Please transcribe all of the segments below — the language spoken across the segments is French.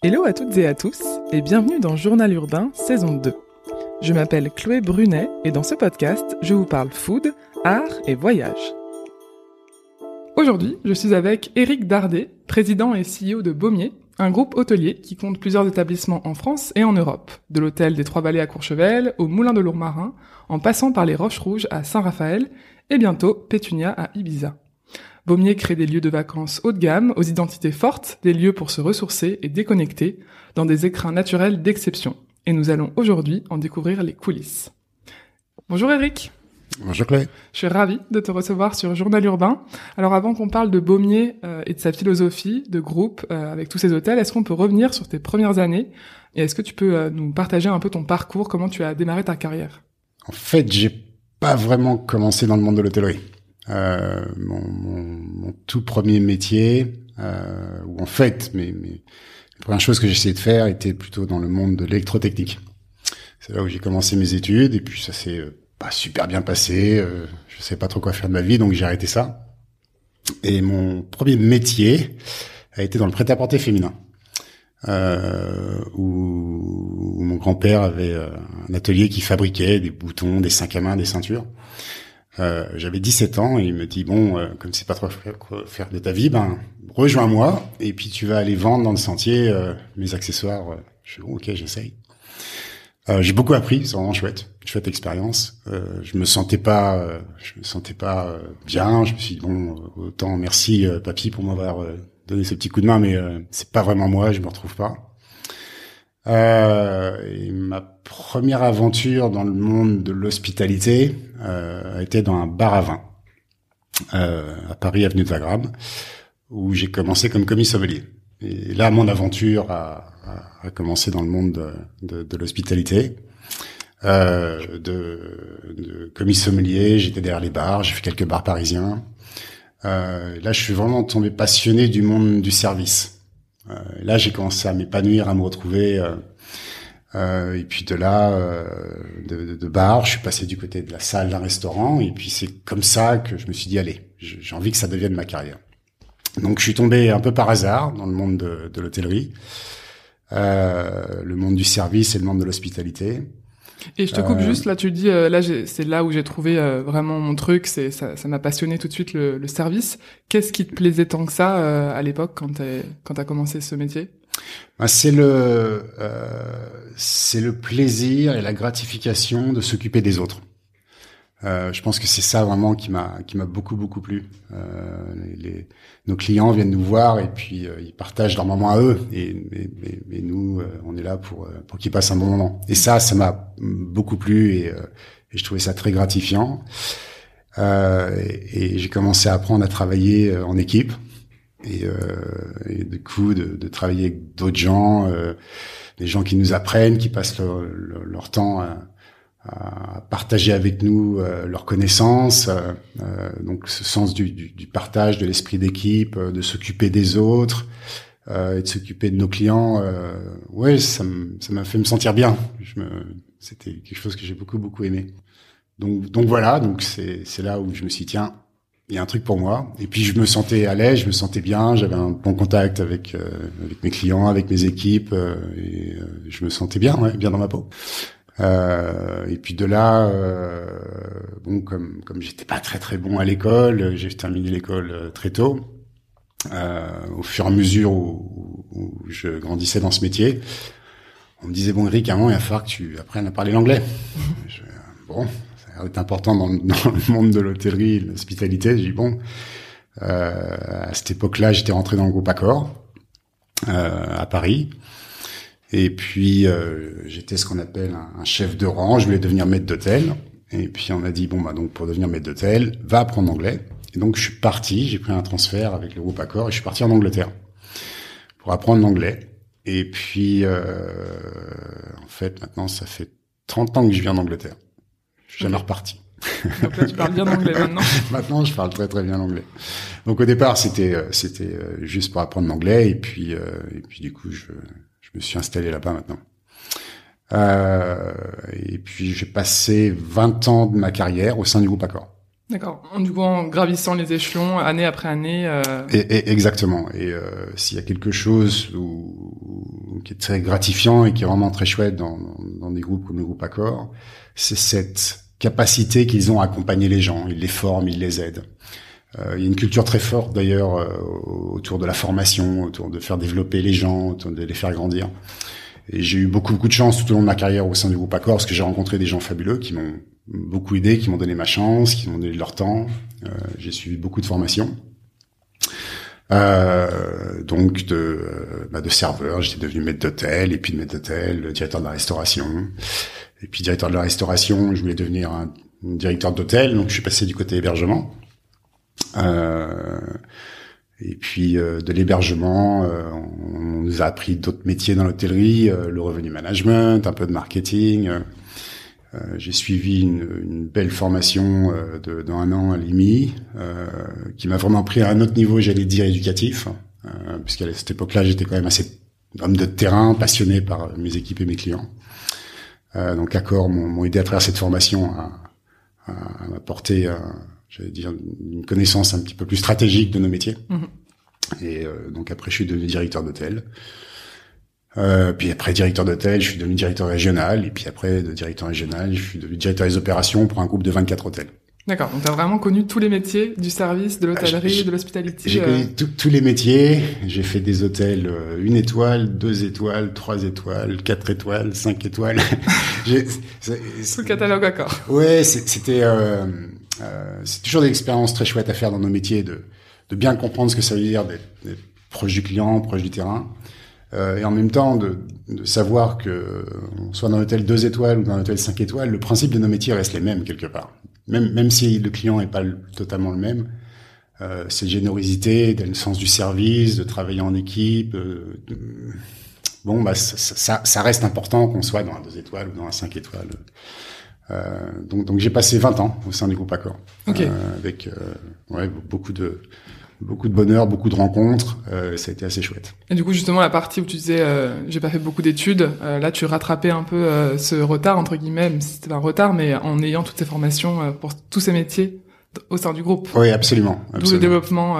Hello à toutes et à tous et bienvenue dans Journal Urbain saison 2. Je m'appelle Chloé Brunet et dans ce podcast, je vous parle food, art et voyage. Aujourd'hui, je suis avec Éric Dardet, président et CEO de Baumier, un groupe hôtelier qui compte plusieurs établissements en France et en Europe, de l'hôtel des Trois-Vallées à Courchevel au Moulin de Lourmarin, en passant par les Roches Rouges à Saint-Raphaël et bientôt Pétunia à Ibiza. Baumier crée des lieux de vacances haut de gamme, aux identités fortes, des lieux pour se ressourcer et déconnecter, dans des écrins naturels d'exception. Et nous allons aujourd'hui en découvrir les coulisses. Bonjour Eric. Bonjour Chloé. Je suis ravi de te recevoir sur Journal Urbain. Alors avant qu'on parle de Baumier euh, et de sa philosophie de groupe euh, avec tous ces hôtels, est-ce qu'on peut revenir sur tes premières années? Et est-ce que tu peux euh, nous partager un peu ton parcours, comment tu as démarré ta carrière? En fait, j'ai pas vraiment commencé dans le monde de l'hôtellerie. Euh, mon, mon, mon, tout premier métier, euh, ou en fait, mais, mais la première chose que j'essayais de faire était plutôt dans le monde de l'électrotechnique. C'est là où j'ai commencé mes études, et puis ça s'est euh, pas super bien passé. Euh, je sais pas trop quoi faire de ma vie, donc j'ai arrêté ça. Et mon premier métier a été dans le prêt-à-porter féminin. Euh, où, où, mon grand-père avait euh, un atelier qui fabriquait des boutons, des sacs à main, des ceintures. Euh, J'avais 17 ans et il me dit bon, euh, comme c'est pas trop quoi faire de ta vie, ben rejoins-moi et puis tu vas aller vendre dans le sentier euh, mes accessoires. Je dis bon, ok, j'essaye. Euh, j'ai beaucoup appris, c'est vraiment chouette, chouette expérience. je me sentais pas, je me sentais pas bien. Je me suis dit bon, autant merci papy pour m'avoir donné ce petit coup de main, mais c'est pas vraiment moi, je me retrouve pas. Euh, ma première aventure dans le monde de l'hospitalité euh, a été dans un bar à vin euh, à Paris, avenue de Wagram, où j'ai commencé comme commis sommelier. Et là, mon aventure a, a, a commencé dans le monde de, de, de l'hospitalité. Euh, de, de commis sommelier, j'étais derrière les bars, j'ai fait quelques bars parisiens. Euh, là, je suis vraiment tombé passionné du monde du service. Euh, là, j'ai commencé à m'épanouir, à me retrouver. Euh, euh, et puis de là, de, de, de, bar, je suis passé du côté de la salle d'un restaurant. Et puis c'est comme ça que je me suis dit, allez, j'ai envie que ça devienne ma carrière. Donc je suis tombé un peu par hasard dans le monde de, de l'hôtellerie, euh, le monde du service et le monde de l'hospitalité. Et je te coupe euh... juste là, tu dis euh, là c'est là où j'ai trouvé euh, vraiment mon truc, c'est ça ça m'a passionné tout de suite le, le service. Qu'est-ce qui te plaisait tant que ça euh, à l'époque quand t'es quand t'as commencé ce métier? Bah, C'est le c'est le plaisir et la gratification de s'occuper des autres. Euh, je pense que c'est ça vraiment qui m'a qui m'a beaucoup beaucoup plu. Euh, les, nos clients viennent nous voir et puis euh, ils partagent leur moment à eux et mais, mais, nous on est là pour pour qu'ils passent un bon moment. Et ça ça m'a beaucoup plu et, et, je trouvais ça très gratifiant. et, et j'ai commencé à apprendre à travailler en équipe et, et du coup de, de travailler avec d'autres gens, des gens qui nous apprennent, qui passent leur, leur, leur temps à à partager avec nous euh, leurs connaissances, euh, euh, donc ce sens du, du, du partage, de l'esprit d'équipe, euh, de s'occuper des autres et de s'occuper de nos clients. ouais, ça m'a fait me sentir bien. C'était quelque chose que j'ai beaucoup beaucoup aimé. Donc donc voilà, donc c'est là où je me suis dit, tiens, il y a un truc pour moi. Et puis je me sentais à l'aise, je me sentais bien, j'avais un bon contact avec avec mes clients, avec mes équipes, et je me sentais bien, ouais, bien dans ma peau. Euh, et puis de là, euh, bon, comme comme j'étais pas très très bon à l'école, j'ai terminé l'école euh, très tôt. Euh, au fur et à mesure où, où, je grandissais dans ce métier, on me disait bon Eric, à un moment il va falloir que tu apprennes à parler l'anglais. bon, ça est important dans, dans, le monde de l'hôtellerie, l'hospitalité. J'ai dit bon, euh, à cette époque-là, j'étais rentré dans le groupe Accor à Paris. Et puis euh, j'étais ce qu'on appelle un, chef de rang. Je voulais devenir maître d'hôtel. Et puis on m'a dit bon bah donc pour devenir maître d'hôtel, va apprendre anglais. Et donc je suis parti. J'ai pris un transfert avec le groupe Accor et je suis parti en Angleterre pour apprendre l'anglais. Et puis euh, en fait maintenant ça fait 30 ans que je vis en Angleterre. Je suis jamais okay. reparti. Donc là, tu parles bien anglais maintenant. maintenant, je parle très très bien anglais. Donc au départ, c'était euh, c'était juste pour apprendre l'anglais et puis et puis du coup, je je me suis installé là-bas maintenant. Euh, et puis j'ai passé 20 ans de ma carrière au sein du groupe Accor. D'accord. Du coup, en gravissant les échelons, année après année. Euh... Et, et, exactement. Et euh, s'il y a quelque chose où, qui est très gratifiant et qui est vraiment très chouette dans, dans des groupes comme le groupe Accor, c'est cette capacité qu'ils ont à accompagner les gens. Ils les forment, ils les aident. Euh, il y a une culture très forte d'ailleurs euh, autour de la formation, autour de faire développer les gens, autour de les faire grandir. Et j'ai eu beaucoup beaucoup de chance tout au long de ma carrière au sein du groupe Accor parce que j'ai rencontré des gens fabuleux qui m'ont beaucoup aidé, qui m'ont donné ma chance, qui m'ont donné leur temps. Euh, j'ai suivi beaucoup de formations. Euh, donc de, euh, bah de serveur, j'étais devenu maître d'hôtel, et puis de maître d'hôtel, directeur de la restauration. Et puis directeur de la restauration, je voulais devenir un, directeur d'hôtel, donc je suis passé du côté hébergement. Euh, et puis euh, de l'hébergement, euh, on, nous a appris d'autres métiers dans l'hôtellerie, le revenu management, un peu de marketing. j'ai suivi une, une, belle formation de, d'un an à l'IMI, qui m'a vraiment pris à un autre niveau, j'allais dire éducatif, puisqu'à cette époque-là, j'étais quand même assez homme de terrain, passionné par mes équipes et mes clients. donc Accor m'ont, aidé à travers cette formation à, à, m'apporter j'allais dire, une connaissance un petit peu plus stratégique de nos métiers. Mhm. Et euh, donc après, je suis devenu directeur d'hôtel. Euh, puis après directeur d'hôtel, je suis devenu directeur régional. Et puis après, de directeur régional, je suis devenu directeur des opérations pour un groupe de 24 hôtels. D'accord. Donc tu as vraiment connu tous les métiers du service, de l'hôtellerie, de l'hospitalité. J'ai connu euh. tous les métiers. J'ai fait des hôtels euh, une étoile, deux étoiles, trois étoiles, quatre étoiles, cinq étoiles. Tout le catalogue d'accord. Ouais, c'était euh, c'est toujours des expériences très chouettes à faire dans nos métiers, de, de bien comprendre ce que ça veut dire d'être proche du client, proche du terrain, euh, et en même temps de, de savoir que on soit dans un hôtel 2 étoiles ou dans un hôtel 5 étoiles, le principe de nos métiers reste les mêmes quelque part. Même, même si le client n'est pas totalement le même, euh, cette générosité, le sens du service, de travailler en équipe, euh, bon, bah, ça, ça, ça, reste important qu'on soit dans un 2 étoiles ou dans un 5 étoiles. Euh, donc, donc j'ai passé 20 ans au sein du groupe Accor, okay. euh, avec euh, ouais, beaucoup de beaucoup de bonheur, beaucoup de rencontres. Euh, ça a été assez chouette. Et du coup, justement, la partie où tu disais, euh, j'ai pas fait beaucoup d'études, euh, là, tu rattrapais un peu euh, ce retard entre guillemets, même si c'était un retard, mais en ayant toutes ces formations euh, pour tous ces métiers au sein du groupe. Oui, absolument. absolument. D'où le développement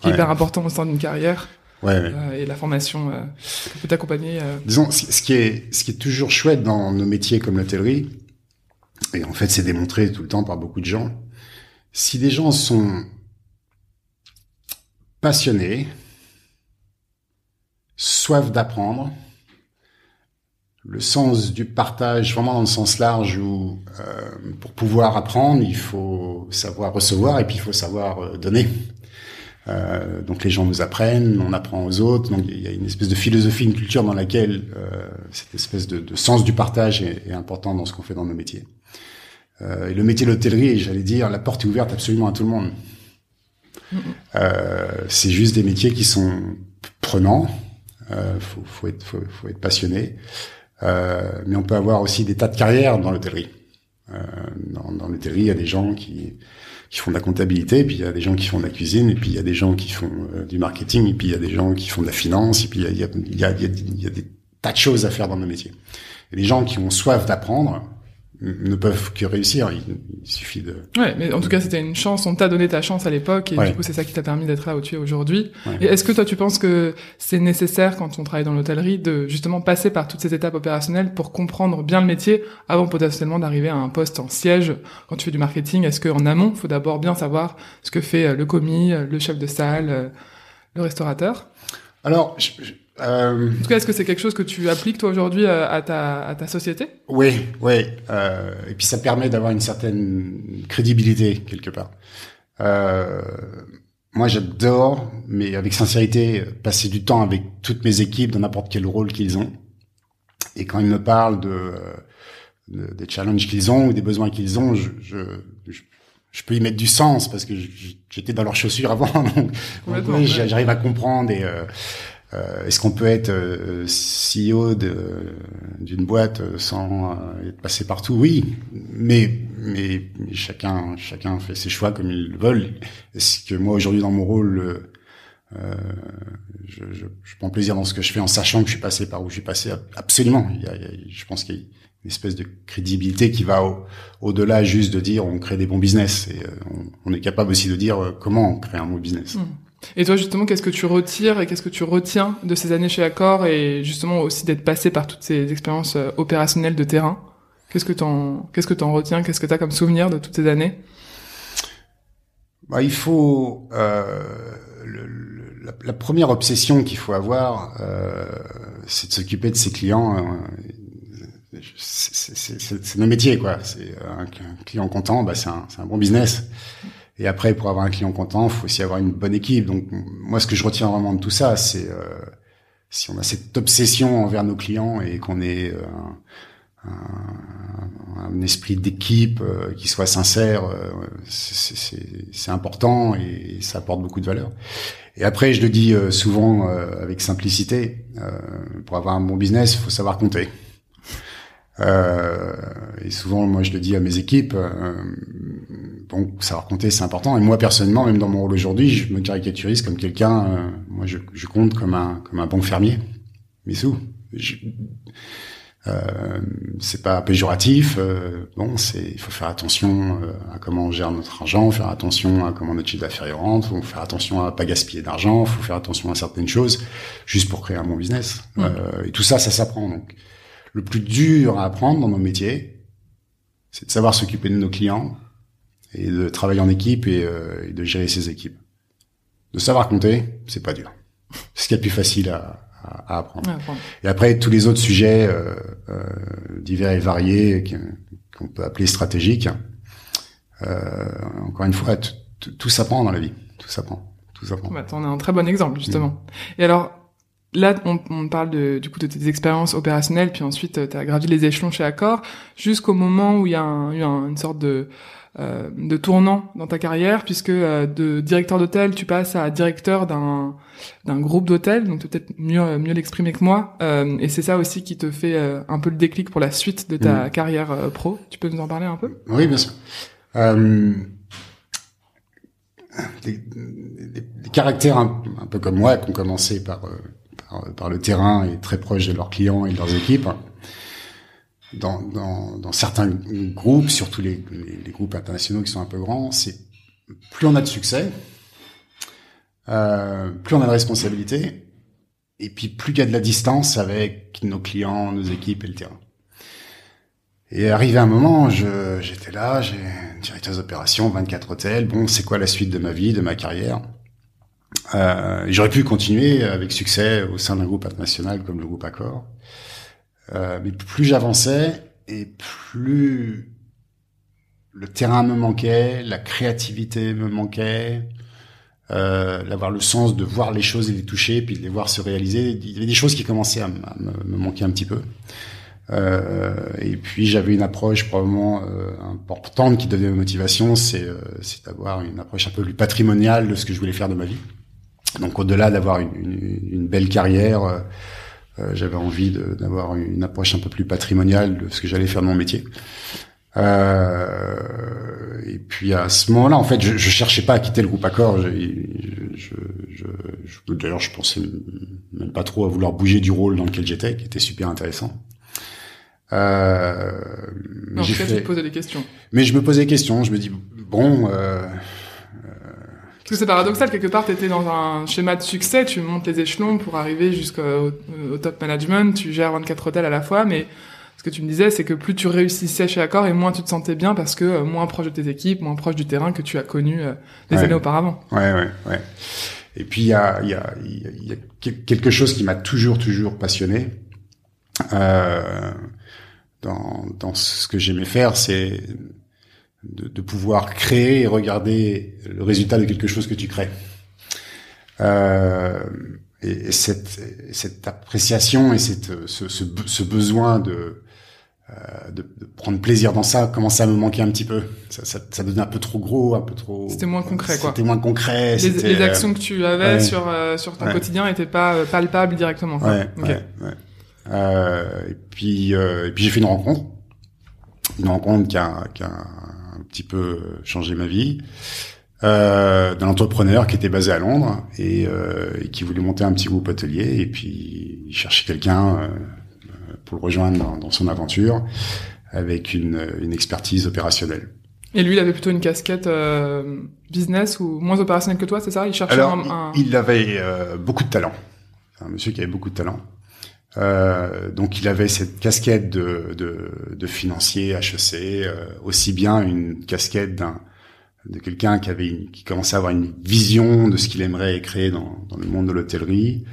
qui est hyper important au sein d'une carrière. Ouais, ouais. et la formation peut t'accompagner. Disons, ce qui est ce qui est toujours chouette dans nos métiers comme l'hôtellerie, et en fait c'est démontré tout le temps par beaucoup de gens, si des gens sont passionnés, soif d'apprendre, le sens du partage vraiment dans le sens large où euh, pour pouvoir apprendre, il faut savoir recevoir et puis il faut savoir euh, donner. Euh, donc les gens nous apprennent, on apprend aux autres. Donc il y a une espèce de philosophie, une culture dans laquelle euh, cette espèce de, de, sens du partage est, est important dans ce qu'on fait dans nos métiers. Euh, et le métier de l'hôtellerie, j'allais dire, la porte est ouverte absolument à tout le monde. Euh, c'est juste des métiers qui sont prenants. Euh, faut, faut, être, faut, faut être passionné. Euh, mais on peut avoir aussi des tas de carrières dans l'hôtellerie. Euh, dans, dans l'hôtellerie, il y a des gens qui, qui font de la comptabilité, puis il y a des gens qui font de la cuisine, et puis il y a des gens qui font euh, du marketing, et puis il y a des gens qui font de la finance, et puis il y a, il y a, il y a, il y a des tas de choses à faire dans nos métiers. Et les gens qui ont soif d'apprendre, ne peuvent que réussir. Il, suffit de. Ouais, mais en tout cas, c'était une chance. On t'a donné ta chance à l'époque, et ouais. du coup, c'est ça qui t'a permis d'être là où tu es aujourd'hui. Ouais. Et est-ce que toi, tu penses que c'est nécessaire quand on travaille dans l'hôtellerie de justement passer par toutes ces étapes opérationnelles pour comprendre bien le métier avant potentiellement d'arriver à un poste en siège quand tu fais du marketing? Est-ce qu'en amont, il faut d'abord bien savoir ce que fait le commis, le chef de salle, le restaurateur? Alors. Je, je euh... En tout cas, est-ce que c'est quelque chose que tu appliques toi aujourd'hui à ta, à ta société? Oui, oui. Euh, et puis ça permet d'avoir une certaine crédibilité quelque part. Euh, moi, j'adore, mais avec sincérité, passer du temps avec toutes mes équipes dans n'importe quel rôle qu'ils ont. Et quand ils me parlent de, de des challenges qu'ils ont ou des besoins qu'ils ont, je, je, je je peux y mettre du sens parce que j'étais dans leurs chaussures avant, donc, j'arrive à comprendre et euh, euh, Est-ce qu'on peut être euh, CEO d'une boîte sans euh, être passé partout? Oui, mais, mais chacun chacun fait ses choix comme il veut. Est-ce que moi aujourd'hui dans mon rôle, euh, je, je, je, prends plaisir dans ce que je fais en sachant que je suis passé par où je suis passé? Absolument. Il y a, il y a, je pense qu'il y a une espèce de crédibilité qui va au, au-delà juste de dire on crée des bons business. Et on, est capable aussi de dire comment on crée un bon business. Mmh. Et toi, justement, qu'est-ce que tu retires et qu'est-ce que tu retiens de ces années chez Accor et justement aussi d'être passé par toutes ces expériences euh, opérationnelles de terrain? Qu'est-ce que t'en, qu'est-ce que retiens? Qu'est-ce que t'as comme souvenir de toutes ces années? Bah, il faut euh, la, première obsession qu'il faut avoir, euh, c'est de s'occuper de ses clients. Euh, c'est nos métiers, quoi. C'est un, client content, bah, c'est un bon business. Et après, pour avoir un client content, faut aussi avoir une bonne équipe. Donc, moi, ce que je retiens vraiment de tout ça, c'est euh, si on a cette obsession envers nos clients et qu'on ait euh, un, un, esprit d'équipe euh, qui soit sincère, euh, c'est important et ça apporte beaucoup de valeur. Et après, je le dis souvent avec simplicité, pour avoir un bon business, il faut savoir compter. Euh, et souvent, moi, je le dis à mes équipes, euh, bon, savoir compter, c'est important. Et moi, personnellement, même dans mon rôle aujourd'hui, je me caricaturise comme quelqu'un. Euh, moi, je, je, compte comme un comme un bon fermier. Mais sous. Euh, c'est pas péjoratif. Euh, bon, c'est il faut faire attention à comment on gère notre argent, faire attention à comment notre chiffre d'affaires rentre, faut faire attention à pas gaspiller d'argent, faut faire attention à certaines choses, juste pour créer un bon business. et tout ça, ça s'apprend. Donc, le plus dur à apprendre dans nos métiers, c'est de savoir s'occuper de nos clients et de travailler en équipe et, euh, de gérer ses équipes. De savoir compter, c'est pas dur. C'est ce qui est le plus facile à, à, apprendre. Et après, tous les autres sujets euh, euh, divers et variés qu'on peut appeler stratégiques, euh, encore une fois, tout s'apprend dans la vie. Tout s'apprend. Tout s'apprend. Bah, on a un très bon exemple, justement. Mm. Et alors, là, on, parle de, du coup de tes expériences opérationnelles, puis ensuite tu as gravi les échelons chez Accor, jusqu'au moment où il y a eu une sorte de, euh, de tournant dans ta carrière, puisque euh, de directeur d'hôtel, tu passes à directeur d'un d'un groupe d'hôtel, donc peut-être mieux mieux l'exprimer que moi, et c'est ça aussi qui te fait un peu le déclic pour la suite de ta mm. carrière pro. Tu peux nous en parler un peu? Oui, bien sûr. Des, caractères un, peu comme moi, qui ont commencé par par, le terrain et très proche de leurs clients et de leurs équipes. Dans, certains groupes, surtout les, groupes internationaux qui sont un peu grands, c'est plus on a de succès, euh, plus on a de responsabilité, et puis plus il y a de la distance avec nos clients, nos équipes et le terrain. Et arrivé un moment, j'étais là, j'ai directeur d'opération, 24 hôtels. Bon, c'est quoi la suite de ma vie, de ma carrière? Euh, J'aurais pu continuer avec succès au sein d'un groupe international comme le groupe Accor. Euh, mais plus j'avançais et plus le terrain me manquait, la créativité me manquait, euh, d'avoir le sens de voir les choses et les toucher, puis de les voir se réaliser. Il y avait des choses qui commençaient à, me, manquer un petit peu. Euh, et puis j'avais une approche probablement euh, importante qui donnait ma motivation, c'est euh, d'avoir une approche un peu plus patrimoniale de ce que je voulais faire de ma vie. Donc au-delà d'avoir une, une, une, belle carrière, euh, j'avais envie d'avoir une approche un peu plus patrimoniale de ce que j'allais faire de mon métier. Euh, et puis à ce moment-là, en fait, je, je cherchais pas à quitter le groupe Accor. Je, je, je, D'ailleurs, je pensais même pas trop à vouloir bouger du rôle dans lequel j'étais, qui était super intéressant. Euh, en tout cas, tu te posais des questions. Mais je me posais des questions. Je me dis bon. Euh, parce que c'est paradoxal, quelque part, tu étais dans un schéma de succès, tu montes les échelons pour arriver jusqu'au top management, tu gères 24 hôtels à la fois, mais ce que tu me disais, c'est que plus tu réussissais chez Accor et moins tu te sentais bien parce que euh, moins proche de tes équipes, moins proche du terrain que tu as connu euh, des années auparavant. Ouais, ouais, ouais. Et puis il y a, y, a, y a quelque chose qui m'a toujours, toujours passionné euh, dans, dans ce que j'aimais faire, c'est de, de, pouvoir créer et regarder le résultat de quelque chose que tu crées. Euh, et, cette, cette appréciation et cette, ce, ce, ce besoin de, euh, de, de, prendre plaisir dans ça commençait à me manquer un petit peu. Ça, ça, ça devenait un peu trop gros, un peu trop. C'était moins concret, quoi. C'était moins concret. Les, les, actions que tu avais sur euh, sur ton quotidien n'étaient pas euh, palpables directement. Quoi. Ouais, ouais, et puis et puis j'ai fait une rencontre, une rencontre qui a, qui a petit peu changé ma vie. Euh, d'un entrepreneur qui était basé à Londres et, euh, et, qui voulait monter un petit groupe hôtelier et puis il cherchait quelqu'un euh, pour le rejoindre dans, dans son aventure avec une, une expertise opérationnelle. Et lui, il avait plutôt une casquette euh, business ou moins opérationnelle que toi, c'est ça? Il cherchait Alors, un, un... il avait euh, beaucoup de talent. C'est un monsieur qui avait beaucoup de talent. Euh, donc, il avait cette casquette de, de, de financier HEC, euh, aussi bien une casquette d'un de quelqu'un qui avait une, qui commençait à avoir une vision de ce qu'il aimerait créer dans, dans le monde de l'hôtellerie,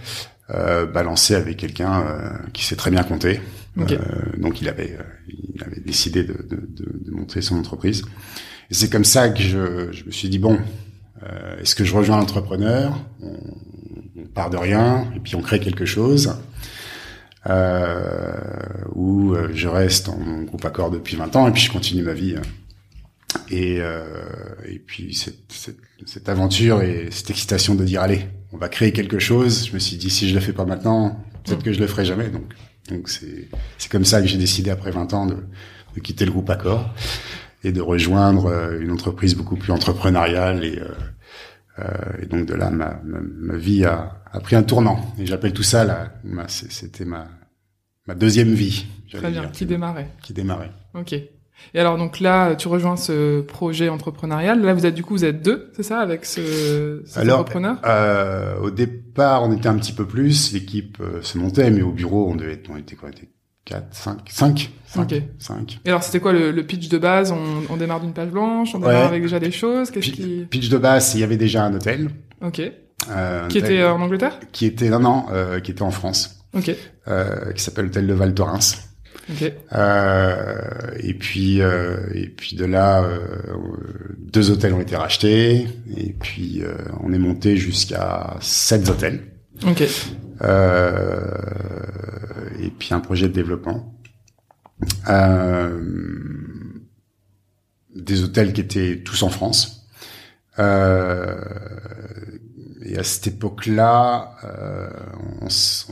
euh, balancé avec quelqu'un euh, qui sait très bien compter. Ok. Euh, donc il avait il avait décidé de, de, de, de monter son entreprise. Et c'est comme ça que je, je me suis dit bon, euh, est-ce que je rejoins l'entrepreneur? On, on part de rien et puis on crée quelque chose. Euh, ou euh, je reste en groupe accord depuis 20 ans et puis je continue ma vie. Et, euh, et puis cette, cette, cette aventure et cette excitation de dire allez, on va créer quelque chose. Je me suis dit si je le fais pas maintenant, peut-être Mm. que je le ferai jamais. Donc donc c'est c'est comme ça que j'ai décidé après 20 ans de, de quitter le groupe Accor et de rejoindre une entreprise beaucoup plus entrepreneuriale et et donc de là ma, ma, ma vie a, a pris un tournant et j'appelle tout ça là c'était ma ma deuxième vie Très bien, dire, qui démarrait. qui démarrait Ok. Et alors donc là, tu rejoins ce projet entrepreneurial. Là, vous êtes du coup, vous êtes deux, c'est ça, avec ce cet Alors, entrepreneur Euh, au départ, on était un petit peu plus, l'équipe euh, se montait, mais au bureau, on devait être, on était quoi, on était 4, 5, 5, 5, Ok. 5. Et alors, c'était quoi le, le pitch de base? On, on démarre d'une page blanche, on démarre Ouais. avec déjà des choses. Qu'est-ce qui Pitch de base, il y avait déjà un hôtel, Ok. euh, Qui était euh, en Angleterre? Qui était, non, non, euh, qui était en France, Ok. euh, qui s'appelle l'hôtel de Val. Ok. Euh, et puis, et puis de là, deux hôtels ont été rachetés, et puis on est monté jusqu'à sept hôtels. Ok. Euh, et puis un projet de développement. Euh, des hôtels qui étaient tous en France. Euh, et à cette époque-là, euh, on, on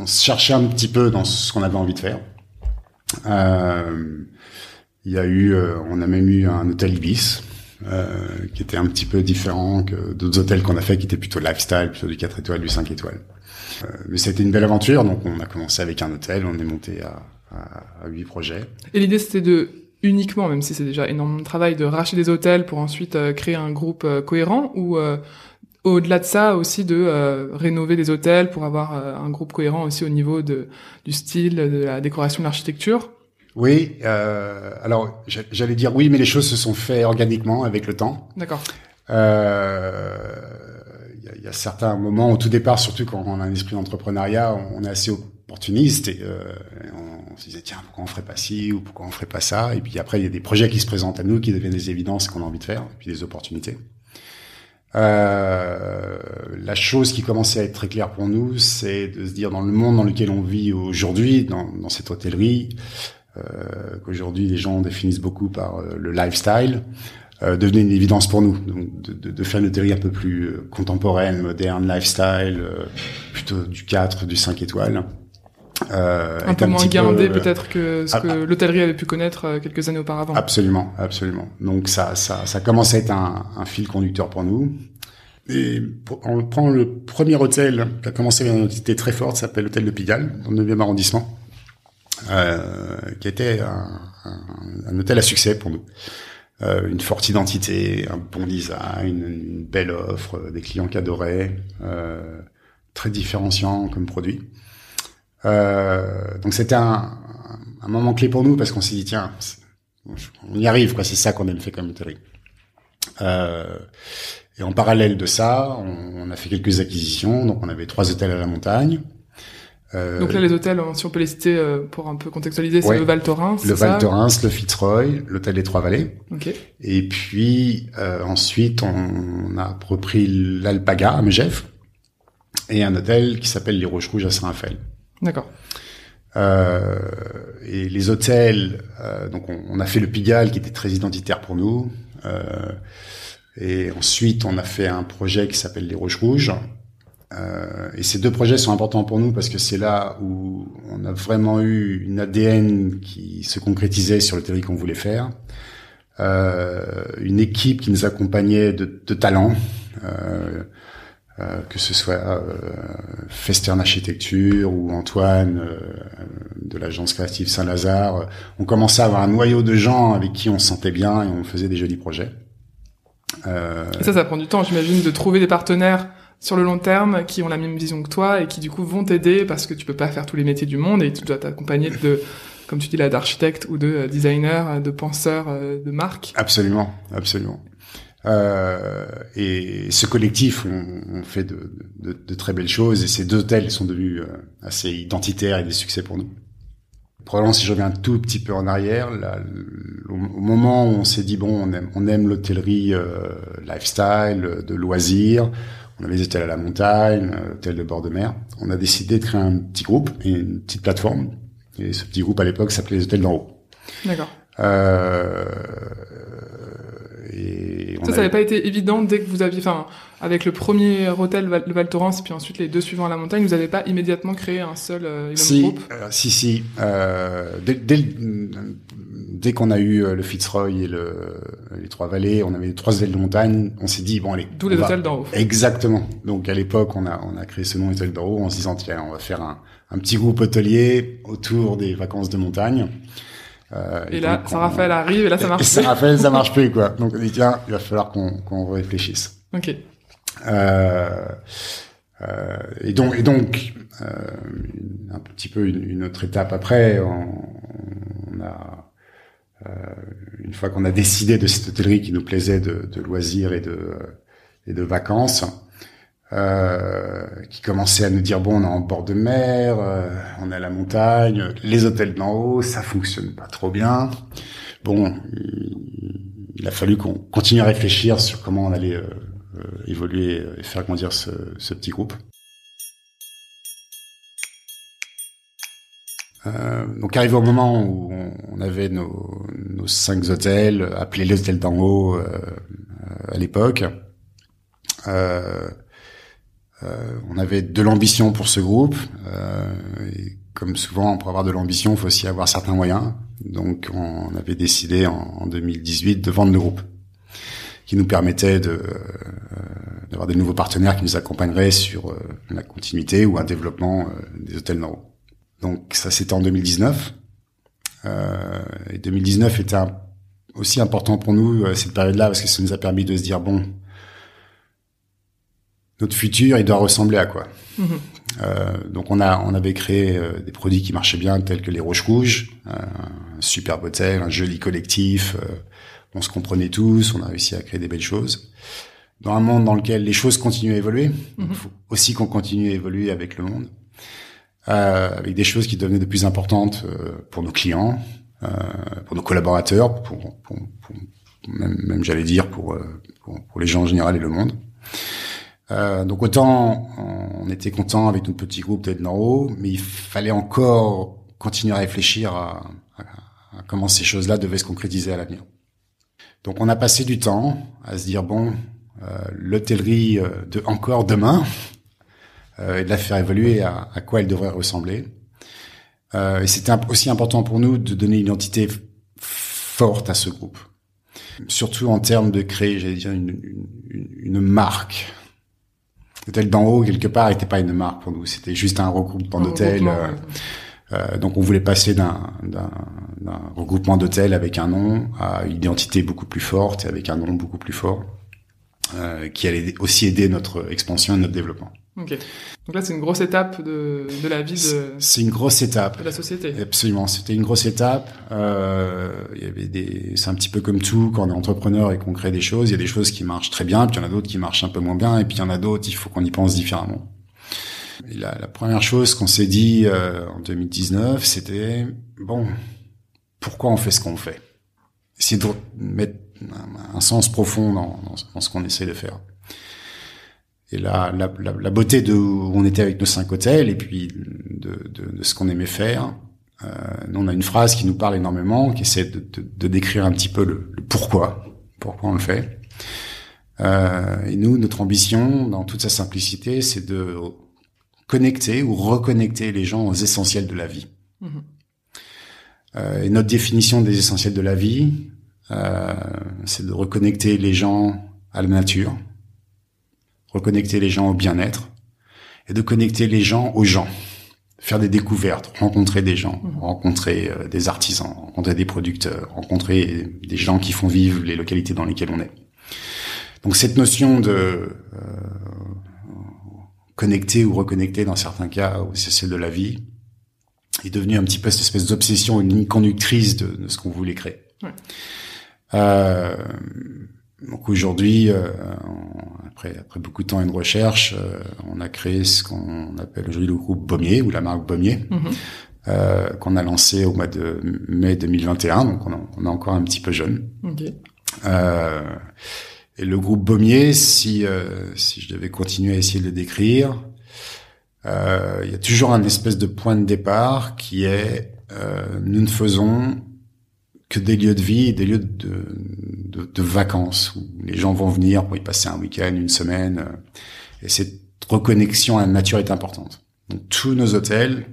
se cherchait un petit peu dans ce qu'on avait envie de faire. Il y a eu, on a même eu un hôtel Ibis, euh, qui était un petit peu différent que d'autres hôtels qu'on a fait, qui étaient plutôt lifestyle, plutôt du 4 étoiles, du 5 étoiles. Euh, mais c'était une belle aventure, donc on a commencé avec un hôtel, on est monté à, à, à 8 projets. Et l'idée, c'était de uniquement, même si c'est déjà énormément de travail, de racheter des hôtels pour ensuite euh, créer un groupe euh, cohérent ou au-delà de ça aussi de rénover des hôtels pour avoir un groupe cohérent aussi au niveau de, du style, de la décoration, de l'architecture? Oui, euh, alors j'a- j'allais dire oui, mais les choses se sont faites organiquement avec le temps. D'accord. Euh, Il y, a, il y a certains moments, au tout départ, surtout quand on a un esprit d'entrepreneuriat, on est assez opportuniste et, euh, on, on se disait tiens pourquoi on ferait pas ci ou pourquoi on ferait pas ça? Et puis après il y a des projets qui se présentent à nous qui deviennent des évidences qu'on a envie de faire et puis des opportunités. Euh, la chose qui commençait à être très claire pour nous, c'est de se dire dans le monde dans lequel on vit aujourd'hui, dans, dans cette hôtellerie, euh, qu'aujourd'hui les gens définissent beaucoup par euh, le lifestyle, euh, devenait une évidence pour nous. Donc, de, de, de faire une hôtellerie un peu plus euh, contemporaine, moderne, lifestyle, euh, plutôt du 4, du 5 étoiles. Euh, Un peu moins guindé peu- peut-être que ce ah, que ah. l'hôtellerie avait pu connaître quelques années auparavant. Absolument, absolument. Donc ça, ça, ça commence à être un, un fil conducteur pour nous. Et pour- on prend le premier hôtel qui a commencé une identité très forte, ça s'appelle l'hôtel de Pigalle, dans le 9e arrondissement, qui était un, un, un hôtel à succès pour nous. Euh, une forte identité, un bon design, une, belle offre, euh, des clients qui adoraient, euh, très différenciant comme produit. Euh, donc c'était un, un moment clé pour nous parce qu'on s'est dit tiens, on y arrive quoi, c'est ça qu'on aime faire comme hôtellerie. Euh, et en parallèle de ça, on a fait quelques acquisitions. Donc on avait trois hôtels à la montagne. Euh, Donc là, les hôtels, euh, si on peut les citer euh, pour un peu contextualiser, c'est Ouais. le Val Thorens, le Val Thorens, le Fitzroy, l'hôtel des Trois Vallées. Ok. Et puis euh, ensuite, on a repris l'Alpaga à Megève et un hôtel qui s'appelle les Roches Rouges à Saint-Raphaël. D'accord. Euh, et les hôtels, euh, donc on, on a fait le Pigalle qui était très identitaire pour nous. Euh, et ensuite, on a fait un projet qui s'appelle les Roches Rouges. Euh, et ces deux projets sont importants pour nous parce que c'est là où on a vraiment eu une ADN qui se concrétisait sur le territoire qu'on voulait faire. Euh, une équipe qui nous accompagnait de, de talent. Euh, euh, que ce soit euh, Festern Architecture ou Antoine de l'agence créative Saint-Lazare, on commençait à avoir un noyau de gens avec qui on se sentait bien et on faisait des jolis projets. Et ça, ça prend du temps, j'imagine, de trouver des partenaires sur le long terme qui ont la même vision que toi et qui du coup vont t'aider parce que tu peux pas faire tous les métiers du monde et tu dois t'accompagner de comme tu dis là d'architectes ou de designers, de penseurs de marques. Absolument, absolument. Euh, et ce collectif, on, on fait de, de, de, très belles choses et ces deux hôtels sont devenus euh, assez identitaires et des succès pour nous. Probablement, si je reviens un tout petit peu en arrière, là, au, moment où on s'est dit bon, on aime, on aime l'hôtellerie euh, lifestyle, de loisirs, on avait des hôtels à la montagne, hôtels de bord de mer. On a décidé de créer un petit groupe et une petite plateforme. Et ce petit groupe à l'époque s'appelait les hôtels d'en haut. D'accord. Euh, et ça, ça n'avait pas été évident dès que vous aviez, enfin, avec le premier hôtel Val, Val Thorens, puis ensuite les deux suivants à la montagne, vous n'avez pas immédiatement créé un seul euh, si, groupe? euh, Si, si. Euh, dès, dès, dès qu'on a eu euh, le Fitzroy et le, les Trois Vallées, on avait trois hôtels de montagne, on s'est dit, bon, allez. Tous les hôtels d'en haut. Exactement. Donc, à l'époque, on a, on a créé ce nom hôtel d'en haut en se disant, tiens, on va faire un, un petit groupe hôtelier autour des vacances de montagne. Euh, et, et, là, Saint-Raphaël arrive et là, ça marche plus. Saint-Raphaël, ça marche plus, quoi. Donc, on dit, tiens, il va falloir qu'on qu'on réfléchisse. Ok. Euh, euh, et donc, et donc euh, un petit peu une, une, autre étape après, on, on a, une fois qu'on a décidé de cette hôtellerie qui nous plaisait de, de loisirs et de, et de vacances, euh, qui commençait à nous dire bon on est en bord de mer, euh, on est à la montagne, les hôtels d'en haut ça fonctionne pas trop bien. Bon, il, il a fallu qu'on continue à réfléchir sur comment on allait euh, euh évoluer et faire grandir ce, ce petit groupe. Euh, donc arrivé au moment où on, avait nos, cinq hôtels, appelés les hôtels d'en haut à l'époque, euh, euh, on avait de l'ambition pour ce groupe. Et comme souvent, pour avoir de l'ambition, il faut aussi avoir certains moyens. Donc, on avait décidé en, en 2018 de vendre le groupe, qui nous permettait de d'avoir des nouveaux partenaires qui nous accompagneraient sur la continuité ou un développement des hôtels normaux. Donc, ça c'était en 2019. et 2019 était un, aussi important pour nous cette période-là parce que ça nous a permis de se dire bon, notre futur, il doit ressembler à quoi? Mmh. euh, Donc on a on avait créé euh, des produits qui marchaient bien, tels que les Roches Rouges, euh, un superbe hôtel, un joli collectif. Euh, on se comprenait tous, on a réussi à créer des belles choses. Dans un monde dans lequel les choses continuent à évoluer, mmh. il faut aussi qu'on continue à évoluer avec le monde, euh, avec des choses qui devenaient de plus importantes pour nos clients, pour nos collaborateurs, pour, pour, pour même, même j'allais dire pour, pour, pour les gens en général et le monde. Euh, donc autant on était content avec notre petit groupe d'être en haut, mais il fallait encore continuer à réfléchir à, à, à comment ces choses-là devaient se concrétiser à l'avenir. Donc on a passé du temps à se dire bon, euh, l'hôtellerie euh, de encore demain euh, et de la faire évoluer à, à quoi elle devrait ressembler. Euh, et c'était aussi important pour nous de donner une identité forte à ce groupe, surtout en termes de créer, j'allais dire une, une, une marque L'hôtel d'en haut, quelque part, n'était pas une marque pour nous. C'était juste un regroupement d'hôtels. Euh, euh, donc, on voulait passer d'un regroupement d'hôtels avec un nom à une identité beaucoup plus forte et avec un nom beaucoup plus fort, euh, qui allait aussi aider notre expansion et notre développement. Ok. Donc là, c'est une grosse étape de, de la vie de. C'est une grosse étape. De la société. Absolument. C'était une grosse étape. Euh, il y avait des. C'est un petit peu comme tout quand on est entrepreneur et qu'on crée des choses. Il y a des choses qui marchent très bien, puis il y en a d'autres qui marchent un peu moins bien, et puis il y en a d'autres. Il faut qu'on y pense différemment. Et la, la première chose qu'on s'est dit euh, en 2019, c'était bon, pourquoi on fait ce qu'on fait? Essayer de mettre un, un sens profond dans, dans, dans ce qu'on essaie de faire et la, la, la, beauté de où on était avec nos cinq hôtels et puis de, de, de ce qu'on aimait faire. Euh, nous, on a une phrase qui nous parle énormément, qui essaie de, de, de décrire un petit peu le, le, pourquoi, pourquoi on le fait. Euh, et nous, notre ambition, dans toute sa simplicité, c'est de connecter ou reconnecter les gens aux essentiels de la vie. Mmh. Euh, et notre définition des essentiels de la vie, euh, c'est de reconnecter les gens à la nature, reconnecter les gens au bien-être et de connecter les gens aux gens, faire des découvertes, rencontrer des gens, mmh. rencontrer euh, des artisans, rencontrer des producteurs, rencontrer des gens qui font vivre les localités dans lesquelles on est. Donc cette notion de euh, connecter ou reconnecter dans certains cas, c'est celle de la vie, est devenue un petit peu cette espèce d'obsession, une ligne conductrice de, de ce qu'on voulait créer. Ouais. Euh, donc aujourd'hui, euh, après, après beaucoup de temps et de recherche, euh, on a créé ce qu'on appelle aujourd'hui le groupe Baumier ou la marque Baumier, mhm. euh, qu'on a lancé au mois de mai 2021. Donc on, on est encore un petit peu jeune. Okay. Euh, et le groupe Baumier, si si je devais continuer à essayer de le décrire, il y a toujours un espèce de point de départ qui est nous ne faisons que des lieux de vie, des lieux de, de, de, vacances où les gens vont venir pour y passer un week-end, une semaine. Euh, et cette reconnexion à la nature est importante. Donc tous nos hôtels,